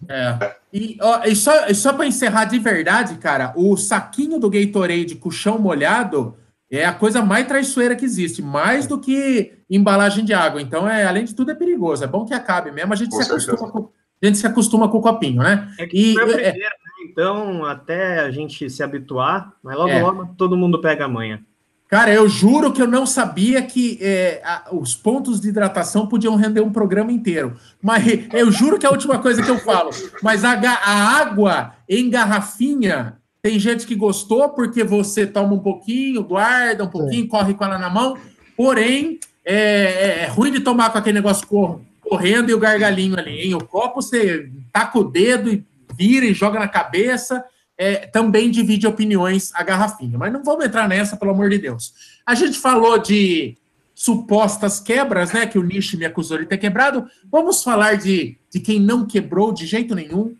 É. E, ó, e só, só para encerrar de verdade, cara, o saquinho do Gatorade com o chão molhado é a coisa mais traiçoeira que existe, mais do que embalagem de água. Então, é, além de tudo, é perigoso. É bom que acabe mesmo, a gente, se acostuma, com, a gente se acostuma com o copinho, né? É que e, é, primeira, né? Então, até a gente se habituar, mas logo, é. logo todo mundo pega a manha. Cara, eu juro que eu não sabia que é, a, os pontos de hidratação podiam render um programa inteiro. Mas eu juro que é a última coisa que eu falo. Mas a, a água em garrafinha tem gente que gostou porque você toma um pouquinho, guarda um pouquinho, corre com ela na mão. Porém, é, é, é ruim de tomar com aquele negócio correndo e o gargalinho ali. Hein? O copo você taca o dedo e vira e joga na cabeça. É, também divide opiniões a garrafinha. Mas não vamos entrar nessa, pelo amor de Deus. A gente falou de supostas quebras, né? Que o Nishi me acusou de ter quebrado. Vamos falar de, de quem não quebrou de jeito nenhum.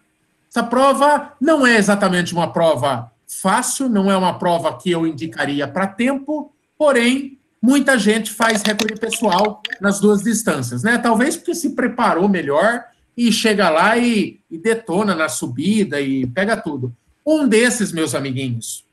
Essa prova não é exatamente uma prova fácil, não é uma prova que eu indicaria para tempo, porém, muita gente faz recorde pessoal nas duas distâncias, né? Talvez porque se preparou melhor e chega lá e, e detona na subida e pega tudo. Um desses, meus amiguinhos,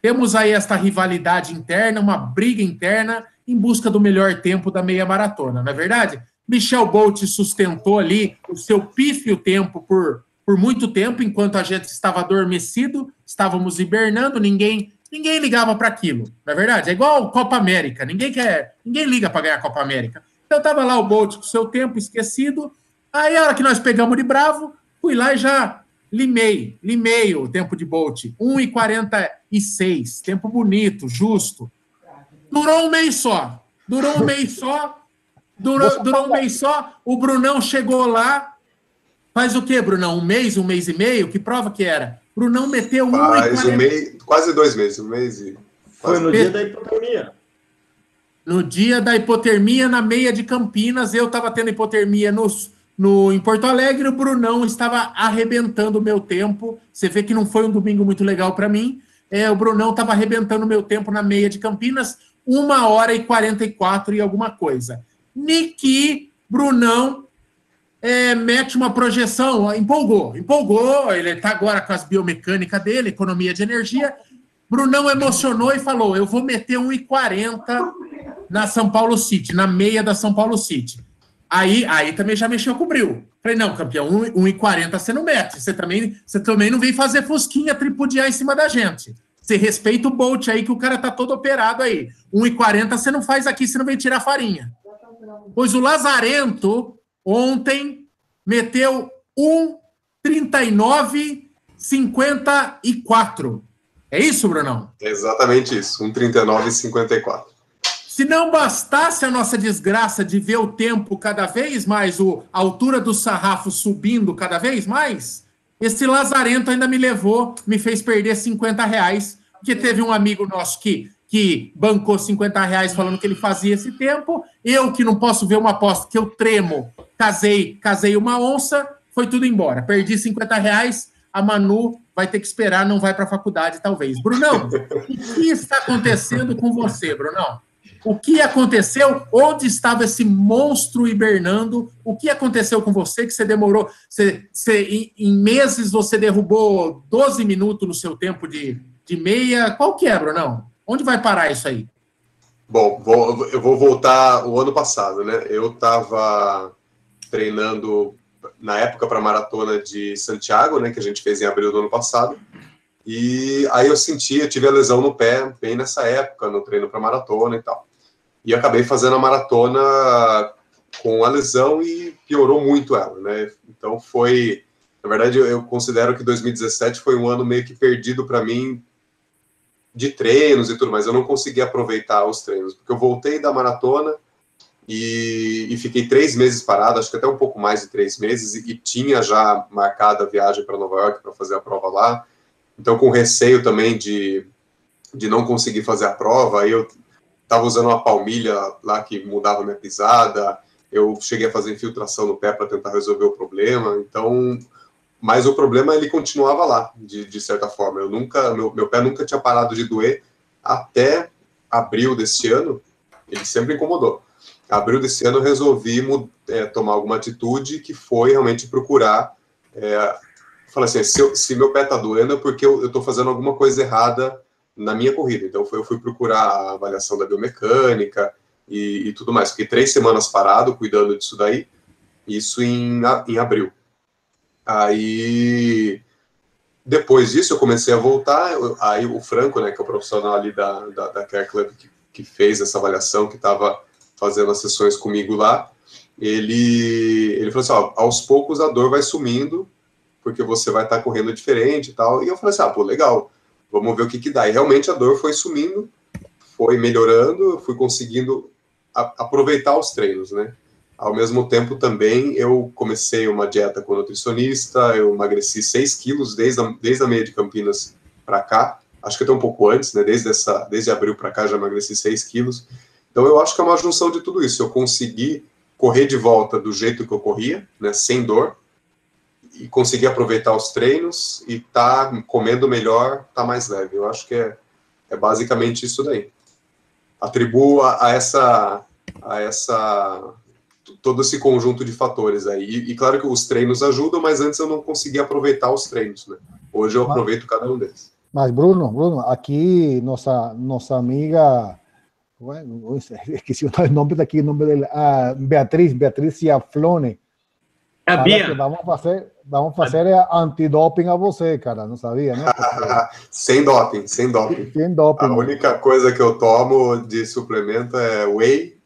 temos aí esta rivalidade interna, uma briga interna em busca do melhor tempo da meia maratona, não é verdade? Michel Bolt sustentou ali o seu pífio tempo por, por muito tempo, enquanto a gente estava adormecido, estávamos hibernando, ninguém ninguém ligava para aquilo. Não é verdade? É igual Copa América, ninguém quer, ninguém liga para ganhar a Copa América. Então estava lá o Bolt com seu tempo esquecido. Aí a hora que nós pegamos de bravo, fui lá e já limei, limei o tempo de Bolt, 1,46, tempo bonito, justo. Durou um mês só. Durou um mês só. Durou, durou um mês só. O Brunão chegou lá. Faz o quê, Brunão? Um mês, um mês e meio? Que prova que era? Brunão meteu um. Faz um mês, quase dois meses, um mês e. Foi no dia da hipotermia. No dia da hipotermia, na meia de Campinas, eu estava tendo hipotermia no, no, em Porto Alegre, o Brunão estava arrebentando o meu tempo. Você vê que não foi um domingo muito legal para mim. É, o Brunão estava arrebentando o meu tempo na meia de Campinas uma hora e 44 e alguma coisa. Niki, Brunão, é, mete uma projeção, empolgou, empolgou, ele está agora com as biomecânicas dele, economia de energia. Brunão emocionou e falou: Eu vou meter 1,40 na São Paulo City, na meia da São Paulo City. Aí, aí também já mexeu com o Bril. Falei, não, campeão, 1,40 você não mete. Você também, você também não vem fazer fosquinha tripudiar em cima da gente. Você respeita o Bolt aí, que o cara tá todo operado aí. 1,40 você não faz aqui, você não vem tirar farinha. Pois o Lazarento, ontem, meteu 1,39,54. É isso, Brunão? exatamente isso, 1,39,54. Se não bastasse a nossa desgraça de ver o tempo cada vez mais, o, a altura do sarrafo subindo cada vez mais, esse lazarento ainda me levou, me fez perder 50 reais porque teve um amigo nosso que, que bancou 50 reais falando que ele fazia esse tempo. Eu, que não posso ver uma aposta, que eu tremo, casei, casei uma onça, foi tudo embora. Perdi 50 reais, a Manu vai ter que esperar, não vai para a faculdade, talvez. Brunão, o que está acontecendo com você, Brunão? O que aconteceu? Onde estava esse monstro hibernando? O que aconteceu com você que você demorou? Você, você, em, em meses você derrubou 12 minutos no seu tempo de, de meia. Qual quebra, não? Onde vai parar isso aí? Bom, vou, eu vou voltar o ano passado, né? Eu estava treinando na época para a maratona de Santiago, né? Que a gente fez em abril do ano passado. E aí eu senti, eu tive a lesão no pé bem nessa época, no treino para maratona e tal. E acabei fazendo a maratona com a lesão e piorou muito ela, né? Então foi, na verdade, eu considero que 2017 foi um ano meio que perdido para mim de treinos e tudo mais. Eu não consegui aproveitar os treinos, porque eu voltei da maratona e, e fiquei três meses parado, acho que até um pouco mais de três meses, e, e tinha já marcado a viagem para Nova York para fazer a prova lá. Então, com receio também de, de não conseguir fazer a prova, eu estava usando uma palmilha lá que mudava minha pisada, eu cheguei a fazer infiltração no pé para tentar resolver o problema. Então, mas o problema ele continuava lá, de, de certa forma. Eu nunca, meu, meu pé nunca tinha parado de doer até abril desse ano. Ele sempre incomodou. Abril desse ano eu resolvi é, tomar alguma atitude que foi realmente procurar. É, falar assim, se, eu, se, meu pé está doendo é porque eu estou fazendo alguma coisa errada na minha corrida. Então eu fui procurar a avaliação da biomecânica e, e tudo mais. Fiquei três semanas parado cuidando disso daí. Isso em, em abril. Aí, depois disso, eu comecei a voltar. Aí, o Franco, né, que é o profissional ali da, da, da Care Club, que, que fez essa avaliação, que estava fazendo as sessões comigo lá, ele, ele falou assim: ó, aos poucos a dor vai sumindo, porque você vai estar tá correndo diferente e tal. E eu falei assim: ah, pô, legal, vamos ver o que, que dá. E realmente a dor foi sumindo, foi melhorando, fui conseguindo a, aproveitar os treinos, né? Ao mesmo tempo, também, eu comecei uma dieta com nutricionista, eu emagreci 6 quilos desde a, desde a meia de Campinas para cá, acho que até um pouco antes, né? Desde, essa, desde abril para cá já emagreci 6 quilos. Então, eu acho que é uma junção de tudo isso. Eu consegui correr de volta do jeito que eu corria, né? Sem dor, e conseguir aproveitar os treinos e tá comendo melhor, tá mais leve. Eu acho que é, é basicamente isso daí. Atribuo a, a essa a essa todo esse conjunto de fatores aí. E, e, claro que os treinos ajudam, mas antes eu não conseguia aproveitar os treinos, né? Hoje eu aproveito cada um deles. Mas Bruno, Bruno, aqui nossa nossa amiga Bueno, esqueci o nome daqui, o nome dela. Ah, Beatriz, Beatriz Ciaflone. É a Fala Bia. que Vamos fazer, vamos fazer antidoping a você, cara. Não sabia, né? Porque sem doping, sem doping. Tem doping. A única coisa que eu tomo de suplemento é whey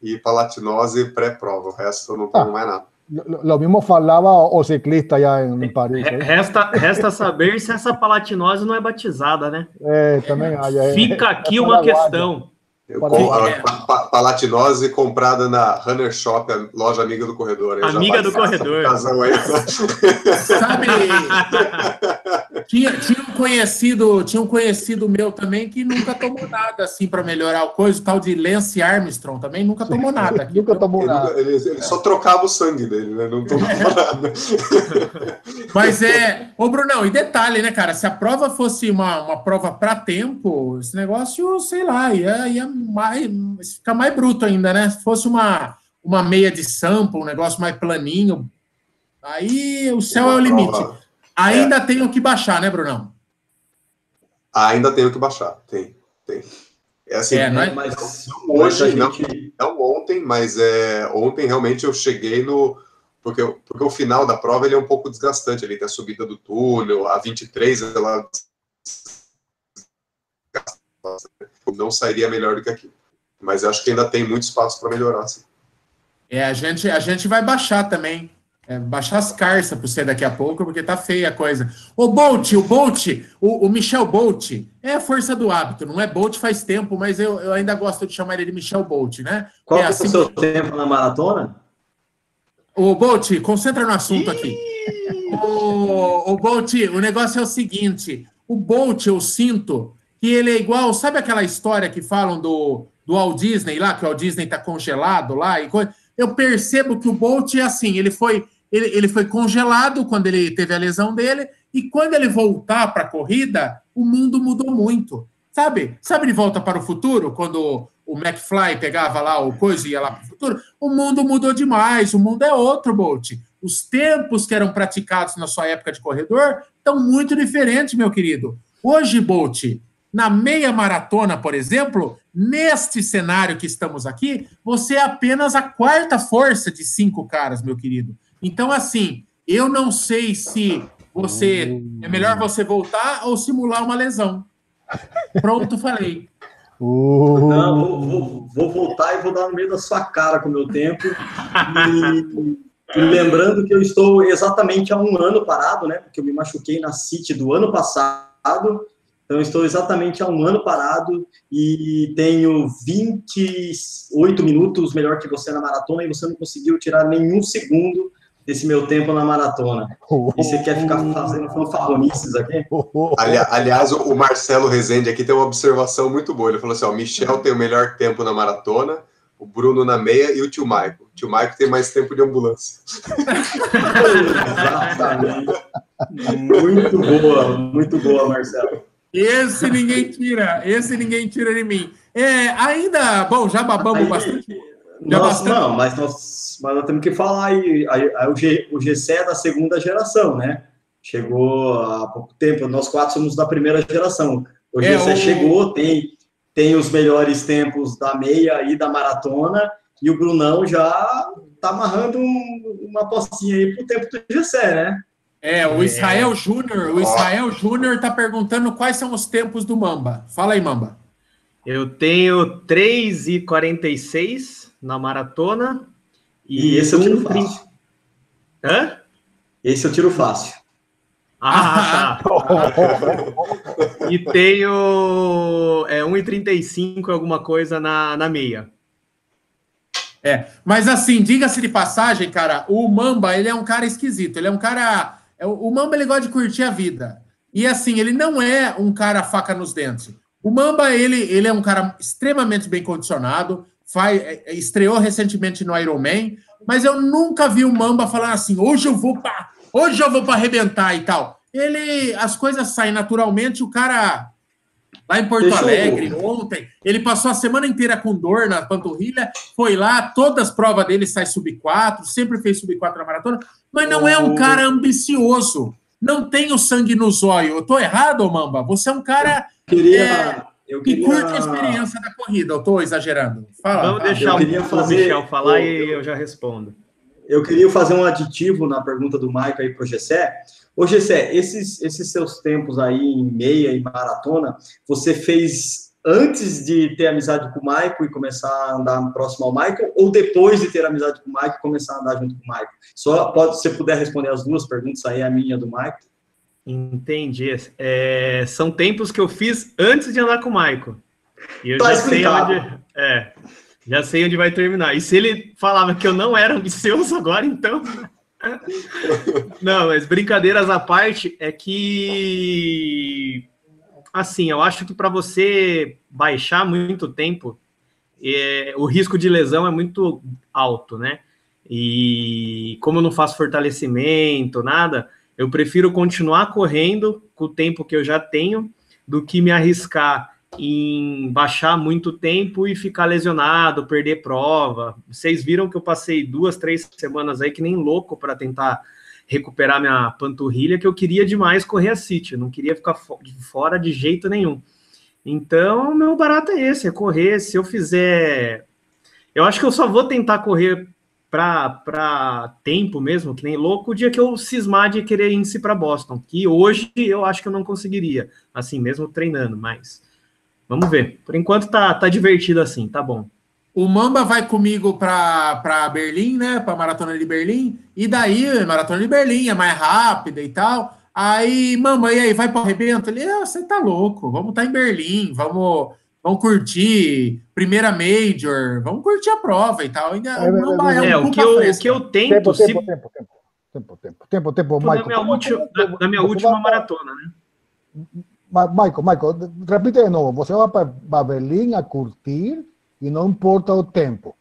e palatinose pré-prova. O resto eu não tomo mais nada. Lo, mismo falava o ciclista já em, Paris. Hein? Resta, resta saber se essa palatinose não é batizada, né? É, também. ah, é- Fica aqui é uma questão. Com, a, É. pa- pa- palatinose comprada na Runner Shop, a loja amiga do corredor. Amiga do corredor. aí. Sabe, tinha, tinha um conhecido, tinha um conhecido meu também que nunca tomou nada assim para melhorar o coisa, o tal de Lance Armstrong também nunca tomou nada. aqui. Nunca tomou Ele, nada. ele- ele só trocava o sangue dele, né? Não tomava nada. Mas é, ô Brunão, e detalhe, né, cara? Se a prova fosse uma, uma prova para tempo, esse negócio, sei lá, ia, ia mais, ficar mais bruto ainda, né? Se fosse uma, uma meia de sample, um negócio mais planinho, aí o céu é o limite. Prova- Ainda tenho que baixar, né, Brunão? Ainda tenho que baixar. Tem, tem. É assim, É, não é- Mas Hoje, mas a não. gente- não ontem, mas é, ontem realmente eu cheguei no. Porque, porque o final da prova ele é um pouco desgastante. Ele tem a subida do túnel, a 23, ela. Não sairia melhor do que aqui. Mas eu acho que ainda tem muito espaço para melhorar. assim. É, a gente, a gente vai baixar também. É, baixar as carças para você daqui a pouco, porque tá feia a coisa. O Bolt, o Bolt, o, o Michel Bolt, é a força do hábito, não é Bolt faz tempo, mas eu, eu ainda gosto de chamar ele de Michel Bolt, né? Qual é é assim o seu tempo na maratona? Ô, Bolt, concentra no assunto aqui. Ô, ô, Bolt, o negócio é o seguinte: o Bolt, eu sinto que ele é igual. Sabe aquela história que falam do, do Walt Disney lá, que o Walt Disney tá congelado lá? E coisa? Eu percebo que o Bolt é assim: ele foi, ele, ele foi congelado quando ele teve a lesão dele, e quando ele voltar para a corrida, o mundo mudou muito. Sabe? Sabe de volta para o futuro, quando o McFly pegava lá o coisa e ia lá para o futuro? O mundo mudou demais, o mundo é outro, Bolt. Os tempos que eram praticados na sua época de corredor estão muito diferentes, meu querido. Hoje, Bolt, na meia maratona, por exemplo, neste cenário que estamos aqui, você é apenas a quarta força de cinco caras, meu querido. Então, assim, eu não sei se você é melhor você voltar ou simular uma lesão. Pronto, falei. Uh, Não, vou, vou- vou voltar e vou dar no meio da sua cara com o meu tempo. E, e lembrando que eu estou exatamente há um ano parado, né? Porque eu me machuquei na City do ano passado. Então, estou exatamente há um ano parado e tenho 28 minutos melhor que você na maratona e você não conseguiu tirar nenhum segundo desse meu tempo na maratona. E você quer ficar fazendo fanfarronices aqui? Ali- aliás, o o Marcelo Rezende aqui tem uma observação muito boa. Ele falou assim: ó, o Michel tem o melhor tempo na maratona, o Bruno na meia e o tio Maico. O tio Maico tem mais tempo de ambulância. Exatamente. Muito boa, muito boa, Marcelo. Esse ninguém tira, esse ninguém tira de mim. É, ainda, bom, já babamos Aí- bastante. Já Nós, bastante. não, mas nós, mas nós temos que falar aí, aí, aí o, G, o GC é da segunda geração, né? Chegou há pouco tempo, nós quatro somos da primeira geração. O É, GC o- chegou, tem, tem os melhores tempos da meia e da maratona, e o Brunão já tá amarrando um- uma apostinha aí pro tempo do GC, né? É, o Israel Júnior, o Israel Júnior tá perguntando quais são os tempos do Mamba. Fala aí, Mamba. Eu tenho 3,46 na maratona. E esse eu tiro 1,30. fácil. Hã? Esse eu tiro fácil. Ah, tá. E tenho é, 1,35 alguma coisa na, na meia. É, mas assim, diga-se de passagem, cara, o Mamba, ele é um cara esquisito, ele é um cara... é, O Mamba, ele gosta de curtir a vida. E assim, ele não é um cara faca nos dentes. O Mamba, ele, ele é um cara extremamente bem condicionado, faz, é, é, estreou recentemente no Iron Man, mas eu nunca vi o Mamba falando assim, hoje eu vou para hoje eu vou para arrebentar e tal. Ele, as coisas saem naturalmente, o cara lá em Porto Deixa eu- Alegre ontem, ele passou a semana inteira com dor na panturrilha, foi lá, todas as provas dele sai sub 4, sempre fez sub 4 na maratona, mas não é um Oh. cara ambicioso. Não tem o sangue no zóio. Eu tô errado, Mamba? Você é um cara Queria, É. eu queria... E curte a experiência da corrida, eu estou exagerando. Fala. Vamos tá? deixar o fazer... Michel falar eu, e eu já respondo. Eu queria fazer um aditivo na pergunta do Maico aí para o Gessé. Ô, Gessé, esses, esses seus tempos aí em meia e maratona, você fez antes de ter amizade com o Maico e começar a andar próximo ao Michael, ou depois de ter amizade com o Maico e começar a andar junto com o Maico? Só pode, se você puder responder as duas perguntas aí, a minha do Maico. Entendi. É, são tempos que eu fiz antes de andar com o Maico. E eu tá já explicado. sei onde. É, já sei onde vai terminar. E se ele falava que eu não era ambicioso agora, então. não, mas brincadeiras à parte, é que. Assim, eu acho que para você baixar muito tempo, é, o risco de lesão é muito alto, né? E como eu não faço fortalecimento, nada, eu prefiro continuar correndo com o tempo que eu já tenho do que me arriscar em baixar muito tempo e ficar lesionado, perder prova. Vocês viram que eu passei duas, três semanas aí que nem louco para tentar recuperar minha panturrilha, que eu queria demais correr a City, não queria ficar fora de jeito nenhum. Então, meu barato é esse, é correr. Se eu fizer. Eu acho que eu só vou tentar correr para tempo mesmo, que nem louco, o dia que eu cismar de querer índice para Boston, que hoje eu acho que eu não conseguiria, assim mesmo treinando, mas Vamos ver. Por enquanto tá, tá divertido assim, tá bom. O Mamba vai comigo para Berlim, né? Para Maratona de Berlim. E daí, Maratona de Berlim é mais rápida e tal. Aí, Mamba, e aí, vai para o arrebento? Ele, ah, você tá louco, vamos estar tá em Berlim, vamos, vamos curtir primeira Major, vamos curtir a prova e tal. Ainda, é, Mamba é, é, é um o, que eu, o que eu tento. Tempo, se... tempo, tempo, tempo, tempo, tempo, tempo, tempo, Michael. Na minha, última, na, na minha última maratona, né? Michael, Michael, repite de novo. Você vai para Berlim a curtir e não importa o tempo.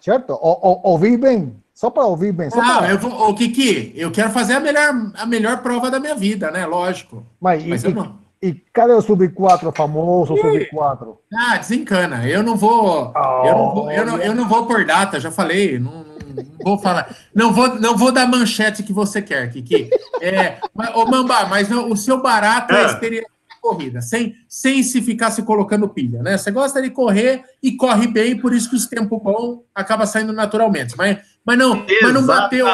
Certo? Ou, ou, ouvir bem. Só para ouvir bem. Ah, pra... eu vou, ô, Kiki, eu quero fazer a melhor, a melhor prova da minha vida, né? Lógico. Mas, Mas e, eu não... e cadê o Sub-4 famoso, Sub-4? Ah, desencana. Eu não vou. Oh, eu, não vou eu, não, eu não vou por data, já falei. Não, não vou falar. Não vou, não vou dar manchete que você quer, Kiki. É, mas, ô, Mamba, mas o seu barato é a ah. experiência corrida, sem, sem se ficar se colocando pilha, né? Você gosta de correr e corre bem, por isso que os tempos bom acaba saindo naturalmente. Mas, mas não, mas não bateu.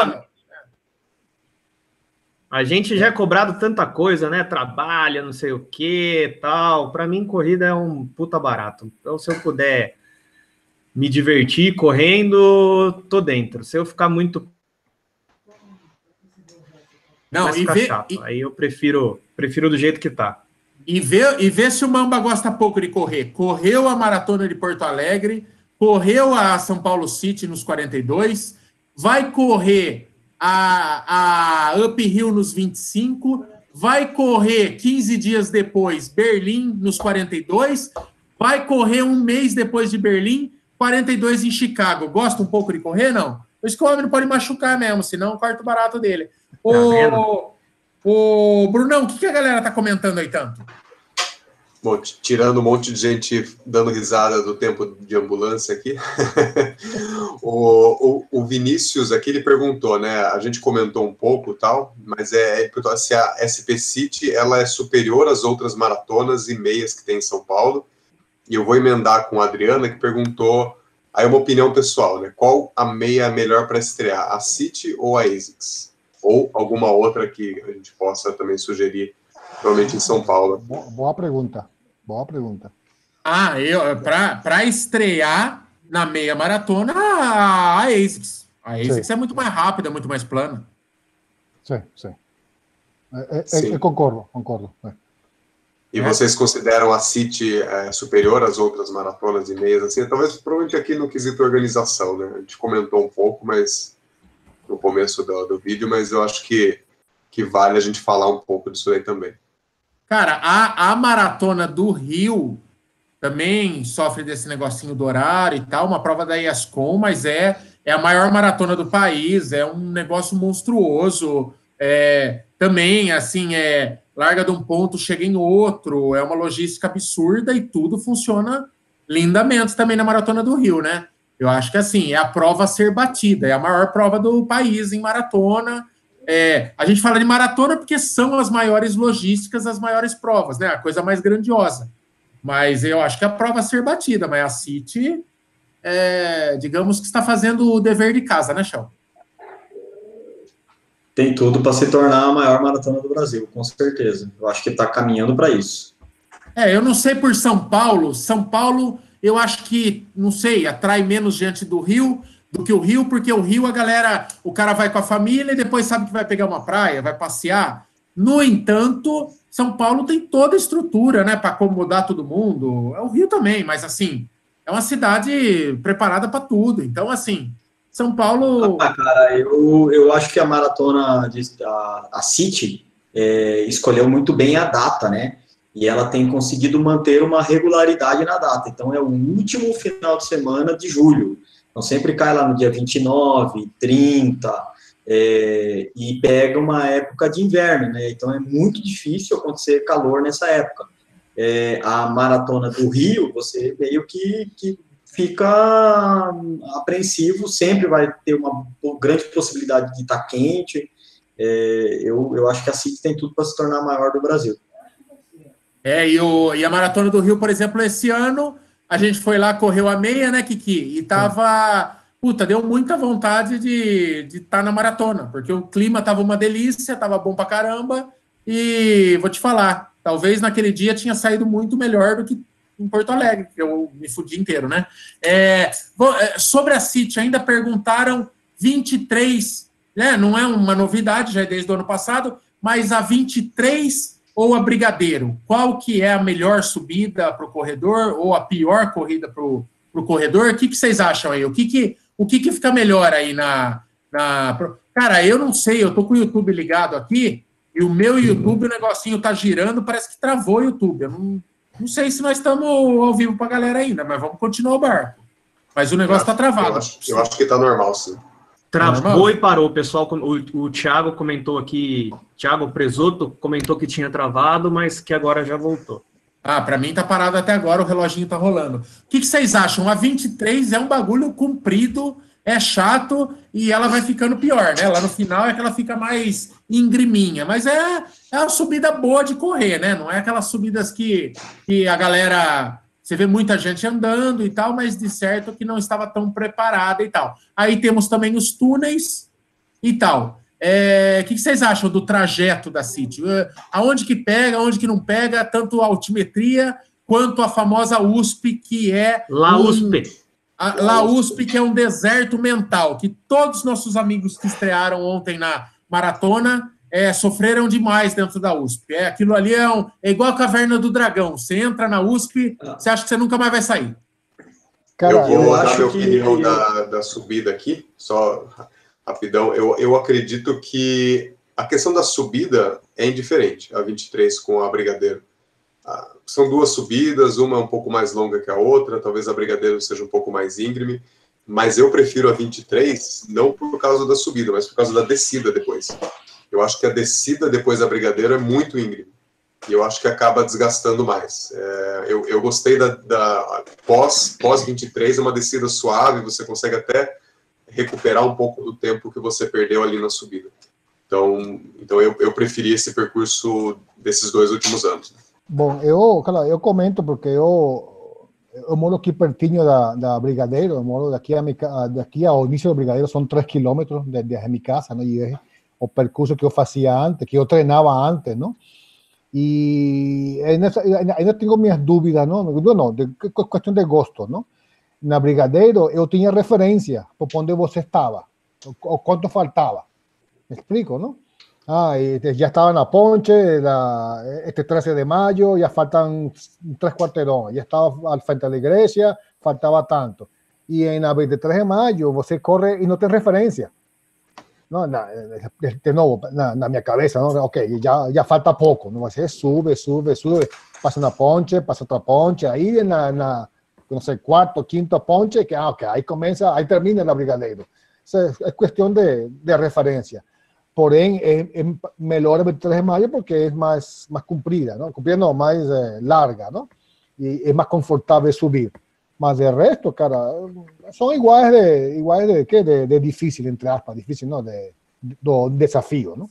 A gente já é cobrado tanta coisa, né? Trabalha, não sei o que, tal. Para mim, corrida é um puta barato. Então, se eu puder me divertir correndo, tô dentro. Se eu ficar muito não, e vê, chato. E... Aí eu prefiro, prefiro do jeito que tá. E vê, e vê se o Mamba gosta pouco de correr. Correu a maratona de Porto Alegre, correu a São Paulo City nos 42, vai correr a, a Up Hill nos 25, vai correr 15 dias depois Berlim nos 42, vai correr um mês depois de Berlim, 42 em Chicago. Gosta um pouco de correr, não? Por isso que o homem não pode machucar mesmo, senão corta o barato dele. Tá o, o Brunão, o que, que a galera tá comentando aí tanto? Bom, tirando um monte de gente dando risada do tempo de ambulância aqui, o, o, o, Vinícius aqui ele perguntou, né? A gente comentou um pouco tal, mas é, é se a SP City ela é superior às outras maratonas e meias que tem em São Paulo. E eu vou emendar com a Adriana que perguntou, aí uma opinião pessoal, né? Qual a meia melhor para estrear, a City ou a ASICS? Ou alguma outra que a gente possa também sugerir provavelmente em São Paulo. Boa pergunta. Boa pergunta. Ah, eu para estrear na meia maratona, a ASICS. A ASICS é muito mais rápida, muito mais plana. Sim, sim. É, é, sim. Eu concordo, concordo. É. E vocês consideram a City é, superior às outras maratonas e meias? Assim, talvez provavelmente aqui no quesito organização, né? A gente comentou um pouco, mas no começo do, do vídeo, mas eu acho que que vale a gente falar um pouco disso aí também. Cara, a, a maratona do Rio também sofre desse negocinho do horário e tal, uma prova da ESCOM, mas é, é a maior maratona do país, é um negócio monstruoso. É, também, assim, é larga de um ponto, chega em outro, é uma logística absurda e tudo funciona lindamente também na Maratona do Rio, né? Eu acho que, assim, é a prova a ser batida, é a maior prova do país em maratona, é, a gente fala de maratona porque são as maiores logísticas, as maiores provas, né? A coisa mais grandiosa. Mas eu acho que a prova a ser batida, mas a City, é, digamos que está fazendo o dever de casa, né, Chão? Tem tudo para se tornar a maior maratona do Brasil, com certeza. Eu acho que está caminhando para isso. É, eu não sei por São Paulo. São Paulo, eu acho que, não sei, atrai menos gente do Rio do que o Rio, porque o Rio a galera, o cara vai com a família e depois sabe que vai pegar uma praia, vai passear. No entanto, São Paulo tem toda a estrutura, né, para acomodar todo mundo. É o Rio também, mas assim, é uma cidade preparada para tudo. Então, assim, São Paulo. Ah, cara, eu, eu acho que a maratona, de, a, a City, é, escolheu muito bem a data, né? E ela tem conseguido manter uma regularidade na data. Então, é o último final de semana de julho. Então, sempre cai lá no dia 29, 30, é, e pega uma época de inverno, né? Então, é muito difícil acontecer calor nessa época. É, a maratona do Rio, você meio que, que fica apreensivo, sempre vai ter uma grande possibilidade de estar quente. É, eu, eu acho que a City tem tudo para se tornar a maior do Brasil. É, e, o, e a Maratona do Rio, por exemplo, esse ano, a gente foi lá, correu a meia, né, Kiki? E tava. Puta, deu muita vontade de estar de tá na maratona, porque o clima tava uma delícia, tava bom pra caramba. E vou te falar, talvez naquele dia tinha saído muito melhor do que em Porto Alegre, que eu me fudi inteiro, né? É, é sobre a City, ainda perguntaram 23, né? Não é uma novidade, já é desde o ano passado, mas a 23 ou a Brigadeiro? Qual que é a melhor subida para o corredor ou a pior corrida para o corredor? O que, que vocês acham aí? O que, que, o que, que fica melhor aí na, na. Cara, eu não sei, eu tô com o YouTube ligado aqui e o meu YouTube, o negocinho tá girando, parece que travou o YouTube. Eu não, não sei se nós estamos ao vivo para a galera ainda, mas vamos continuar o barco. Mas o negócio está travado. Eu acho, eu acho que está normal, sim. Travou e parou. O pessoal, o, o Thiago comentou aqui, Thiago Presoto comentou que tinha travado, mas que agora já voltou. Ah, para mim tá parado até agora, o reloginho tá rolando. O que, que, vocês acham? A 23 é um bagulho comprido, é chato e ela vai ficando pior, né? Lá no final é que ela fica mais ingriminha, mas é, é uma subida boa de correr, né? Não é aquelas subidas que, que a galera você vê muita gente andando e tal, mas de certo que não estava tão preparada e tal. Aí temos também os túneis e tal. É, o que vocês acham do trajeto da City? É, aonde que pega, aonde que não pega, tanto a altimetria quanto a famosa USP, que é. La USP. a, La USP, que é um deserto mental, que todos os nossos amigos que estrearam ontem na maratona é, sofreram demais dentro da USP. É, aquilo ali é, um, é igual a caverna do dragão. Você entra na USP, ah. você acha que você nunca mais vai sair. Cara, eu vou eu dar minha que... opinião da, da subida aqui, só rapidão. Eu, eu acredito que a questão da subida é indiferente, a 23 com a Brigadeiro. Ah, são duas subidas, uma é um pouco mais longa que a outra, talvez a Brigadeiro seja um pouco mais íngreme, mas eu prefiro a 23 não por causa da subida, mas por causa da descida depois. Eu acho que a descida depois da Brigadeiro é muito íngreme. E eu acho que acaba desgastando mais. É, eu, eu gostei da, da pós, pós 23, é uma descida suave, você consegue até recuperar um pouco do tempo que você perdeu ali na subida. Então, então eu, eu preferi esse percurso desses dois últimos anos. Bom, eu, claro, eu comento porque eu, eu moro aqui pertinho da, da Brigadeiro, eu moro daqui, a daqui ao início do Brigadeiro, são 3 quilômetros desde a minha casa, né? O percurso que eu fazia antes, que eu treinava antes, não? E ainda, tenho minhas dúvidas, não? Não, de questão de gosto, não? Na Brigadeiro eu tinha referência por onde você estava, o quanto faltava. Me explico, não? Ah, ya estaba en la Ponche, la, este 13 de mayo, ya faltan tres cuarterones, ya estaba al frente de la iglesia, faltaba tanto. Y en la 23 de mayo, você corre y no te referencia. No, na, de novo, na, na, minha cabeça, não, ok, já, já falta pouco, não vai ser sube, sube, sube, passa na ponte, passa outra ponte, aí na, na não sei, quarto, quinto ponte, que ah, okay, aí começa, aí termina a brigadeiro. Isso é, é questão de, de referência. Porém, é, é melhor a 23 de maio porque é mais, mais comprida, não? Comprida não, mais é, larga, não? E é mais confortável subir. Mas de resto, cara, são iguais de, iguais de, que de, de difícil, entre aspas, difícil, não, de, do desafio, não?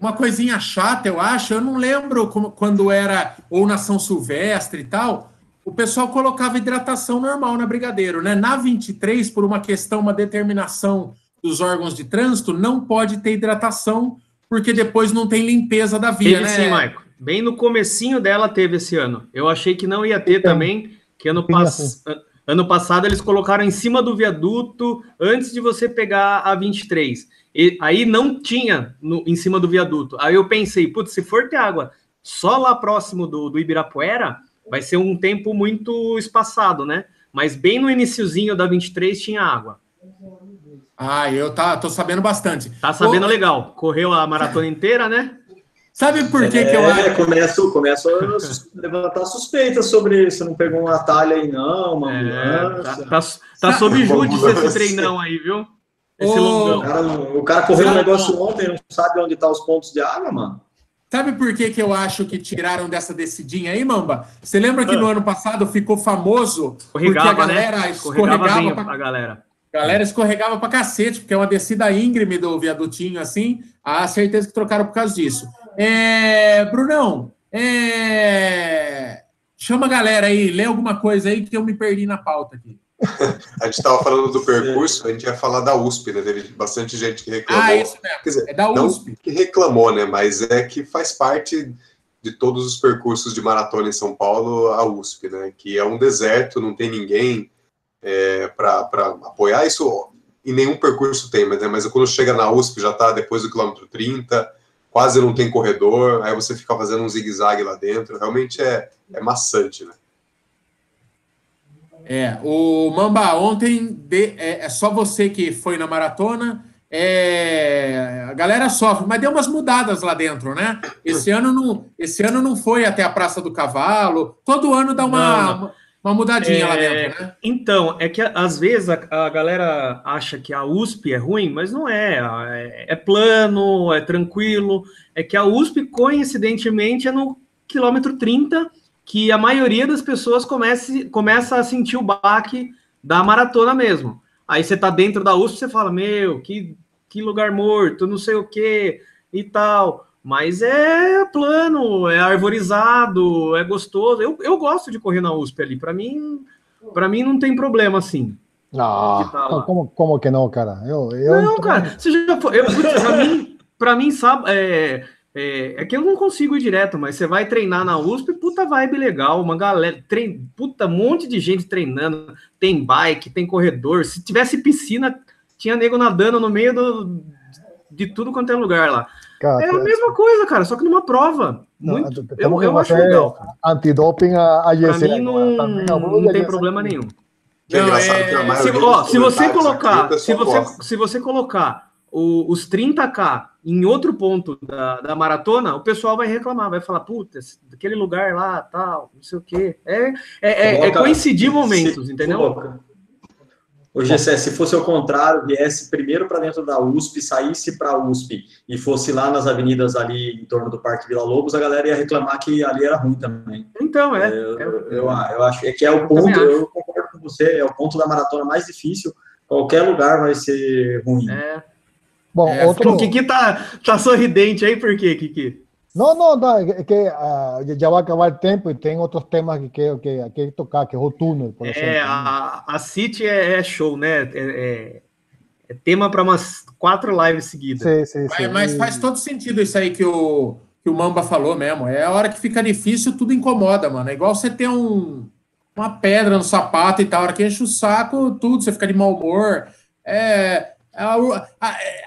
Uma coisinha chata, eu acho, eu não lembro como, quando era ou na São Silvestre e tal, o pessoal colocava hidratação normal na Brigadeiro, né? Na 23, por uma questão, uma determinação dos órgãos de trânsito, não pode ter hidratação, porque depois não tem limpeza da via, teve né? sim, Maico. Bem no comecinho dela teve esse ano. Eu achei que não ia ter então, também, que ano, pass... ano passado eles colocaram em cima do viaduto antes de você pegar a 23. E aí não tinha no, em cima do viaduto. Aí eu pensei, putz, se for ter água só lá próximo do, do Ibirapuera, vai ser um tempo muito espaçado, né? Mas bem no iniciozinho da 23 tinha água. Ah, eu tá, tô sabendo bastante. Tá sabendo legal. Correu a maratona inteira, né? Sabe por que, é, que eu acho? É, começo, começo a levantar suspeitas sobre isso. Não pegou um atalho aí, não, uma é, Tá, tá, tá sob júdice esse treinão aí, viu? Esse o, cara, o cara correu um negócio ontem, não sabe onde tá os pontos de água, mano. Sabe por que, que eu acho que tiraram dessa descidinha aí, Mamba? Você lembra que ah. no ano passado ficou famoso porque a galera né? escorregava, pra... a galera. A galera escorregava pra cacete, porque é uma descida íngreme do viadutinho assim. A certeza que trocaram por causa disso. É... Brunão, é... chama a galera aí, lê alguma coisa aí que eu me perdi na pauta aqui. a gente estava falando do percurso, a gente ia falar da USP, né? Teve bastante gente que reclamou. Ah, isso mesmo. Quer dizer, é da USP. Não que reclamou, né? Mas é que faz parte de todos os percursos de maratona em São Paulo, a USP, né? Que é um deserto, não tem ninguém é, para apoiar. Isso em nenhum percurso tem, mas, né? mas quando chega na USP já está depois do quilômetro 30, quase não tem corredor, aí você fica fazendo um zigue-zague lá dentro. Realmente é, é maçante, né? É, o Mamba, ontem de, é, é, só você que foi na maratona. É, a galera sofre, mas deu umas mudadas lá dentro, né? Esse ano não, esse ano não foi até a Praça do Cavalo. Todo ano dá uma, uma, uma mudadinha é, lá dentro, né? Então, é que às vezes a, a, galera acha que a USP é ruim, mas não é. é. É plano, é tranquilo. É que a USP, coincidentemente, é no quilômetro 30 que a maioria das pessoas comece, começa a sentir o baque da maratona mesmo. Aí você tá dentro da USP, você fala, meu, que, que lugar morto, não sei o que e tal. Mas é plano, é arvorizado, é gostoso. Eu, eu gosto de correr na USP ali. Para mim, para mim não tem problema assim. Não, tá como, como que não, cara? Eu, eu não, cara, você já foi. Pra mim, pra mim sabe, é, é, é, que eu não consigo ir direto, mas você vai treinar na USP, puta vibe legal, uma galera, trein, puta, um monte de gente treinando, tem bike, tem corredor, se tivesse piscina, tinha nego nadando no meio do, de tudo quanto é lugar lá. Cara, é a mesma coisa, cara, só que numa prova. Muito, não, eu, eu acho legal. Antidoping a, a Pra mim não, não, não tem problema nenhum. Não, é, se, ó, se você colocar, se você, se você colocar o, os 30k em outro ponto da, da maratona, o pessoal vai reclamar, vai falar, puta, aquele lugar lá, tal, não sei o quê. É, é, é, é coincidir momentos, entendeu? Coloca. O Gessé, se fosse ao contrário, viesse primeiro para dentro da USP, saísse para a USP e fosse lá nas avenidas ali em torno do Parque Vila Lobos, a galera ia reclamar que ali era ruim também. Então, é. Eu, é, eu, eu, eu acho é que é o ponto, eu concordo com você, é o ponto da maratona mais difícil. Qualquer lugar vai ser ruim. É. Bom, é, outro... O Kiki tá, tá sorridente aí, por quê, Kiki? Não, não, não, é que uh, já vai acabar o tempo e tem outros temas que quero que, que tocar, que é o túnel, por exemplo. É, a, a City é, é show, né? É, é, é tema para umas quatro lives seguidas. Sim, sim, sim. Mas, mas, faz todo sentido isso aí que o, que o Mamba falou mesmo. É a hora que fica difícil, tudo incomoda, mano. É igual você ter um, uma pedra no sapato e tal. A hora que enche o saco, tudo, você fica de mau humor. É,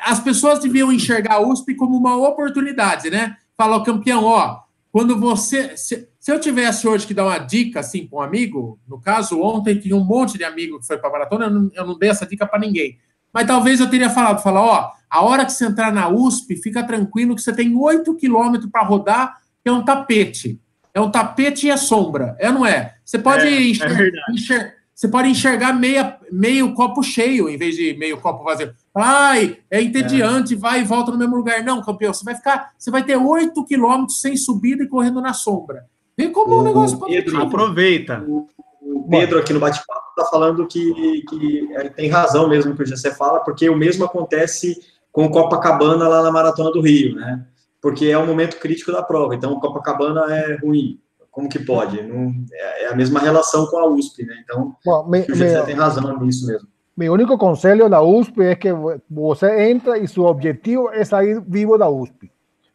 as pessoas deviam enxergar a USP como uma oportunidade, né? Falar, campeão, ó, quando você. Se, se, eu tivesse hoje que dar uma dica assim para um amigo, no caso, ontem tinha um monte de amigo que foi para a maratona, eu não, eu não dei essa dica para ninguém. Mas talvez eu teria falado, falar, ó, a hora que você entrar na USP, fica tranquilo que você tem 8 quilômetros para rodar, que é um tapete. É um tapete e é sombra. É não é? Você pode é, enxergar, é enxergar você pode enxergar meia, meio copo cheio em vez de meio copo vazio. Ai, é entediante, é. vai e volta no mesmo lugar. Não, campeão, você vai ficar, você vai ter 8 quilômetros sem subida e correndo na sombra. Vem como o um negócio Pedro, Aproveita. O, o Pedro aqui no bate-papo está falando que, que é, tem razão mesmo que o José fala, porque o mesmo acontece com o Copacabana lá na Maratona do Rio, né? Porque é um momento crítico da prova. Então, o Copacabana é ruim. Como que pode? Não, é, é a mesma relação com a USP, né? Então, Bom, me, você me, tem razão nisso mesmo. mi único conselho da USP é que você entra e seu objetivo é sair vivo da USP.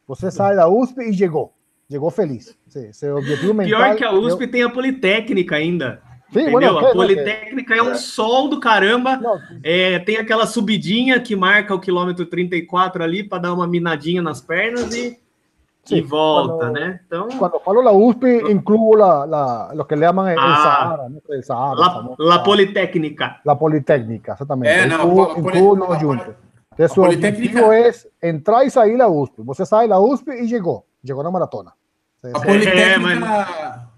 Você sai da USP e chegou. Chegou feliz. Sí, seu objetivo mental. Pior que a USP tem a Politécnica ainda. Sim, entendeu? bueno, a que- Politécnica é um sol do caramba. É, tem aquela subidinha que marca o quilômetro 34 ali para dar uma minadinha nas pernas e, Sim, e volta, quando- né? Então, Cuando falo la USP, incluyo la, la, lo que le llaman el, el Ah. Sahara, ¿no? El Sahara, La, famosa- La Politécnica. la Politécnica, exactamente. É, não, a los a poli- juntos. Entonces, a su Politécnica- objetivo es entrar y salir la USP. Você sai da USP y llegó. Llegó na maratona. Sí, A sí. Politécnica,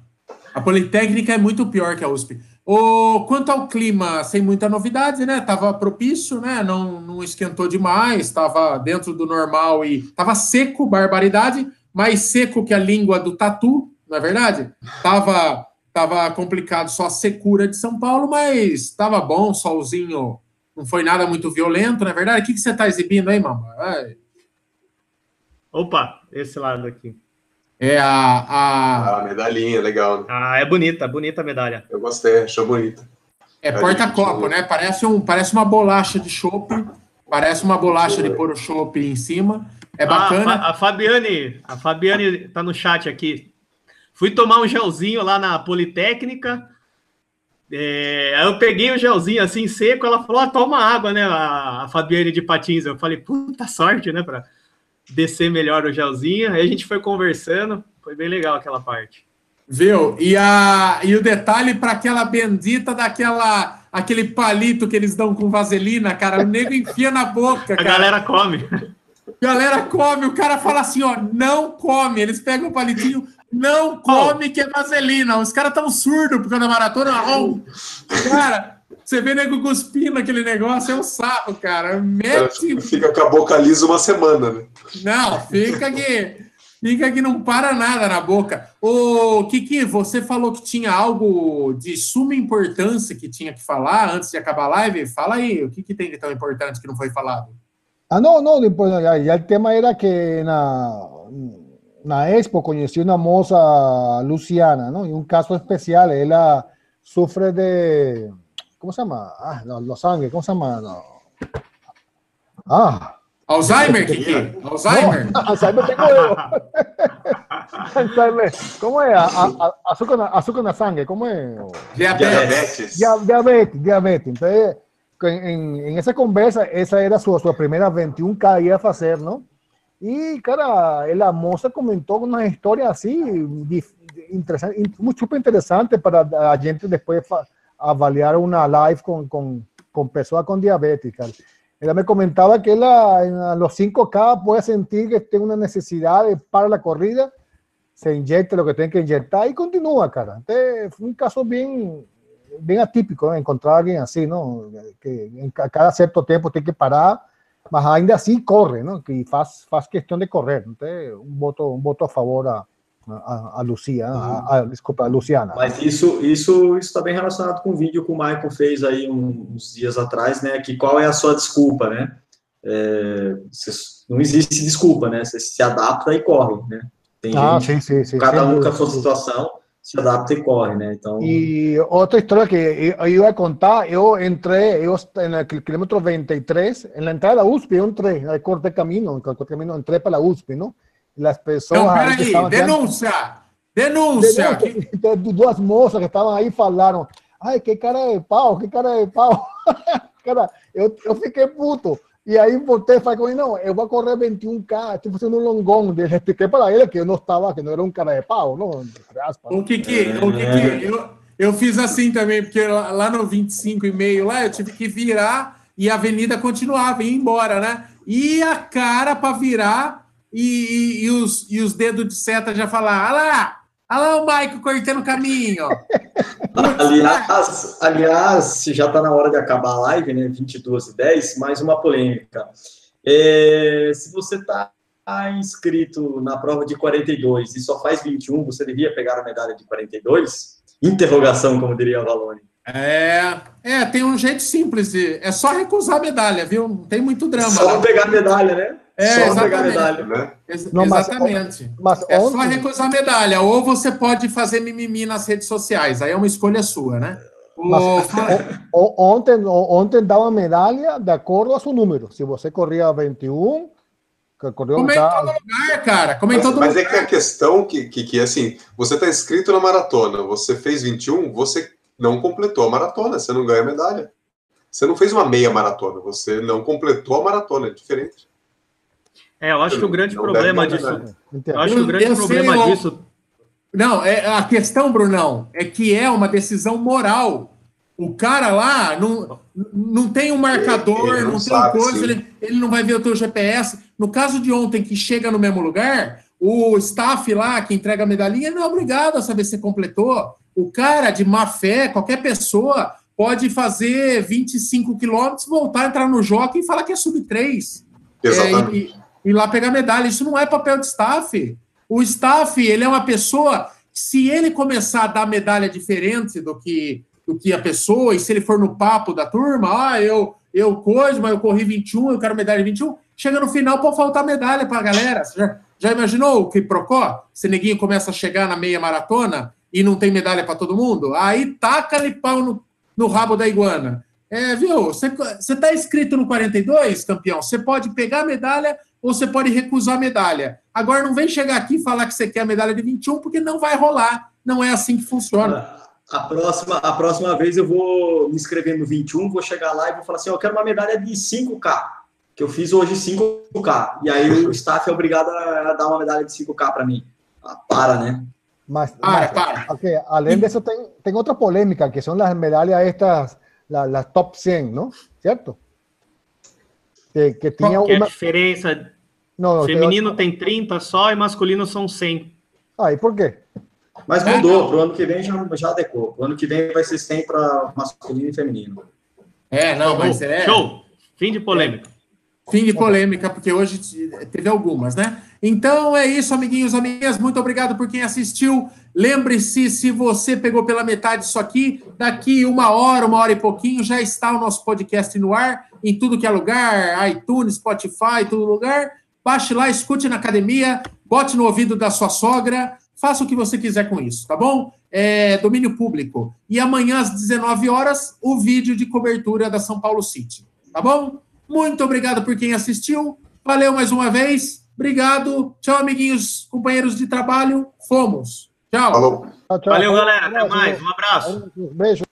a Politécnica é muito pior que a USP. O, quanto ao clima, sem muita novidade, né? Tava propício, né? Não, não esquentou demais, estava dentro do normal e tava seco, barbaridade, mais seco que a língua do tatu, não é verdade? Tava, tava complicado só a secura de São Paulo, mas tava bom, solzinho, não foi nada muito violento, não é verdade? O que, que você tá exibindo aí, mamãe? Opa, esse lado aqui. É a, a Ah, medalhinha, legal. Né? Ah, é bonita, bonita a medalha. Eu gostei, achou bonita. É porta-copo, né? Parece, um, parece uma bolacha de chopp. Parece uma bolacha de pôr o chopp em cima. É Ah, bacana. a, Fa- a Fabiane, a Fabiane tá no chat aqui. Fui tomar um gelzinho lá na Politécnica. É, aí eu peguei o gelzinho assim seco, ela falou: ah, toma água, né? A, a Fabiane de Patins. Eu falei, puta sorte, né? Pra descer melhor o gelzinho. Aí a gente foi conversando, foi bem legal aquela parte. Viu? E, a, e o detalhe para aquela bendita daquela aquele palito que eles dão com vaselina, cara, o nego enfia na boca, A cara. galera come. galera come, o cara fala assim, ó, não come. Eles pegam o palitinho, não come que é vaselina. Os caras tão surdos por causa da maratona. Ó, cara, você vê nego cuspindo aquele negócio, é um sarro, cara. Mete Fica com a boca lisa uma semana, né? Não, fica que fica que não para nada na boca. Ô, Kiki, você falou que tinha algo de suma importância que tinha que falar antes de acabar a live. Fala aí, o que, que tem de tão importante que não foi falado? Ah, ya, ya el tema era que na, na Expo conocí una moza Luciana, ¿no? Y un caso especial, ella sufre de, ¿cómo se llama? Ah, no, los sangre, ¿cómo se llama? No. Ah, Alzheimer, Kiki? Alzheimer? no, Alzheimer tengo yo. Alzheimer, ¿cómo es? A- a- azúcar, azúcar en la sangre, ¿cómo es? Diabetes. Diabetes. Dia- diabetes, diabetes. Entonces, en, en- en esa conversa, esa era su, su primera 21K que iba a hacer, ¿no? Y, cara, la moza comentó una historia así, interesante, in- muy súper interesante para la gente después avaliar una live con, con, con personas con diabetes, cara. Ella me comentaba que ella en los 5K puede sentir que tiene una necesidad de para la corrida, se inyecta lo que tiene que inyectar y continúa, cara. Entonces, fue un caso bien, bien atípico ¿no? encontrar a alguien así, ¿no? Que en ca- cada cierto tiempo tiene que parar, mas ainda así corre, ¿no? Que faz, faz cuestión de correr. Entonces, un voto, un voto a favor a, a, a Lucia, a, a- desculpa, a Luciana. Mas isso isso está bem relacionado com o vídeo que o Michael fez aí uns dias atrás, né? Que qual é a sua desculpa, né? É, não existe desculpa, né? Você se adapta e corre, né? Tem Ah, gente, sí, sí, sí. cada um com a sua situação, se adapta e corre, né? Então, Y otra historia que yo iba a contar, yo entré yo en el kilómetro 23, en la entrada de la USP, yo entré, ahí corté camino, corté camino, entré para la USP, ¿no? Las personas... Não, que peraí, denúncia! Denúncia! Denúncia. Duas moças que estavam aí falaram: ai, que cara de pau, que cara de pau. cara, eu, eu fiquei puto. E aí voltei e falei não, eu vou correr 21K, estou fazendo um longão. Eu expliquei para ele que eu não estava, que não era um cara de pau, não. O Kiki, o Kiki, eu, eu fiz assim também, porque lá lá no 25 e meio lá eu tive que virar e a avenida continuava, ia embora, né? E a cara para virar e, e, e os, e os dedos de seta já falar, olha lá, olha lá o Maico cortando o caminho. aliás, aliás, já está na hora de acabar a live, né? 22 e 10, mais uma polêmica. É, se você está inscrito na prova de 42 e só faz 21, você devia pegar a medalha de 42? Interrogação, como diria a Valone. É, é, tem um jeito simples, de, é só recusar a medalha, viu? Não tem muito drama. Só lá. não pegar a medalha, né? É, Só exatamente. pegar medalha. Né? Ex- Não, mas- exatamente. Mas É só ontem, recusar a medalha. Ou você pode fazer mimimi nas redes sociais. Aí é uma escolha sua, né? Mas- o- ontem, ontem dava medalha de acordo a seu número. Se você corria 21, que correu Como é em tá- todo lugar, cara. Como em Mas, todo mas é que a questão que, que, que assim, você está inscrito na maratona, você fez 21, você não completou a maratona, você não ganha medalha. Você não fez uma meia maratona, você não completou a maratona, é diferente. É, eu acho que o grande Não problema disso. Eu acho que o grande sei, problema disso. Não, é, a questão, Brunão, é que é uma decisão moral. O cara lá não, não tem um marcador, Ele não não, tem coisa, ele, ele não vai ver o teu GPS. No caso de ontem, que chega no mesmo lugar, o staff lá que entrega a medalhinha não é obrigado a saber se completou. O cara de má fé, qualquer pessoa, pode fazer 25 quilômetros, voltar, entrar no jockey e falar que é sub 3. Exatamente. É, e, e lá pegar medalha. Isso não é papel de staff. O staff, ele é uma pessoa. Se ele começar a dar medalha diferente do que, do que a pessoa, e se ele for no papo da turma, ah, eu, eu coisa, mas eu corri 21, eu quero medalha de 21, chega no final, pode faltar medalha para a galera. Você já, já imaginou o que procó? Se neguinho começa a chegar na meia maratona e não tem medalha para todo mundo? Aí taca-lhe pau no, no rabo da iguana. É, viu? Você está inscrito no 42, campeão? Você pode pegar a medalha ou você pode recusar a medalha. Agora não vem chegar aqui e falar que você quer a medalha de 21, porque não vai rolar. Não é assim que funciona. A próxima, a próxima vez eu vou me inscrever no 21, vou chegar lá e vou falar assim: eu quero uma medalha de 5K, que eu fiz hoje 5K. E aí o staff é obrigado a dar uma medalha de 5K para mim. Ah, para, né? Mas, Para, mas, para. ok, além disso, tem, tem outra polêmica, que são as medalhas estas, la- las top 100, ¿no? ¿Cierto? Que, que tinha Que a uma... diferença. Não, não, tem Feminino tem 30 só e masculino são 100. outra- Ah, e por quê? Mas É, mudou, pro ano que vem já, já adequou. Pro ano que vem vai ser 100 para masculino e feminino. É, não, mas é. Show! Fim de polêmica. Fim de polêmica, porque hoje teve algumas, né? Então é isso, amiguinhos, amigas. Muito obrigado por quem assistiu. Lembre-se, se você pegou pela metade isso aqui, daqui uma hora, uma hora e pouquinho, já está o nosso podcast no ar, em tudo que é lugar, iTunes, Spotify, todo lugar. Baixe lá, escute na academia, bote no ouvido da sua sogra, faça o que você quiser com isso, tá bom? É domínio público. E amanhã, às 19 horas, o vídeo de cobertura da São Paulo City, tá bom? Muito obrigado por quem assistiu. Valeu mais uma vez. Obrigado. Tchau, amiguinhos, companheiros de trabalho. Fomos. Tchau. Falou. Tchau, tchau. Valeu, galera. Até mais. Um abraço. Beijo.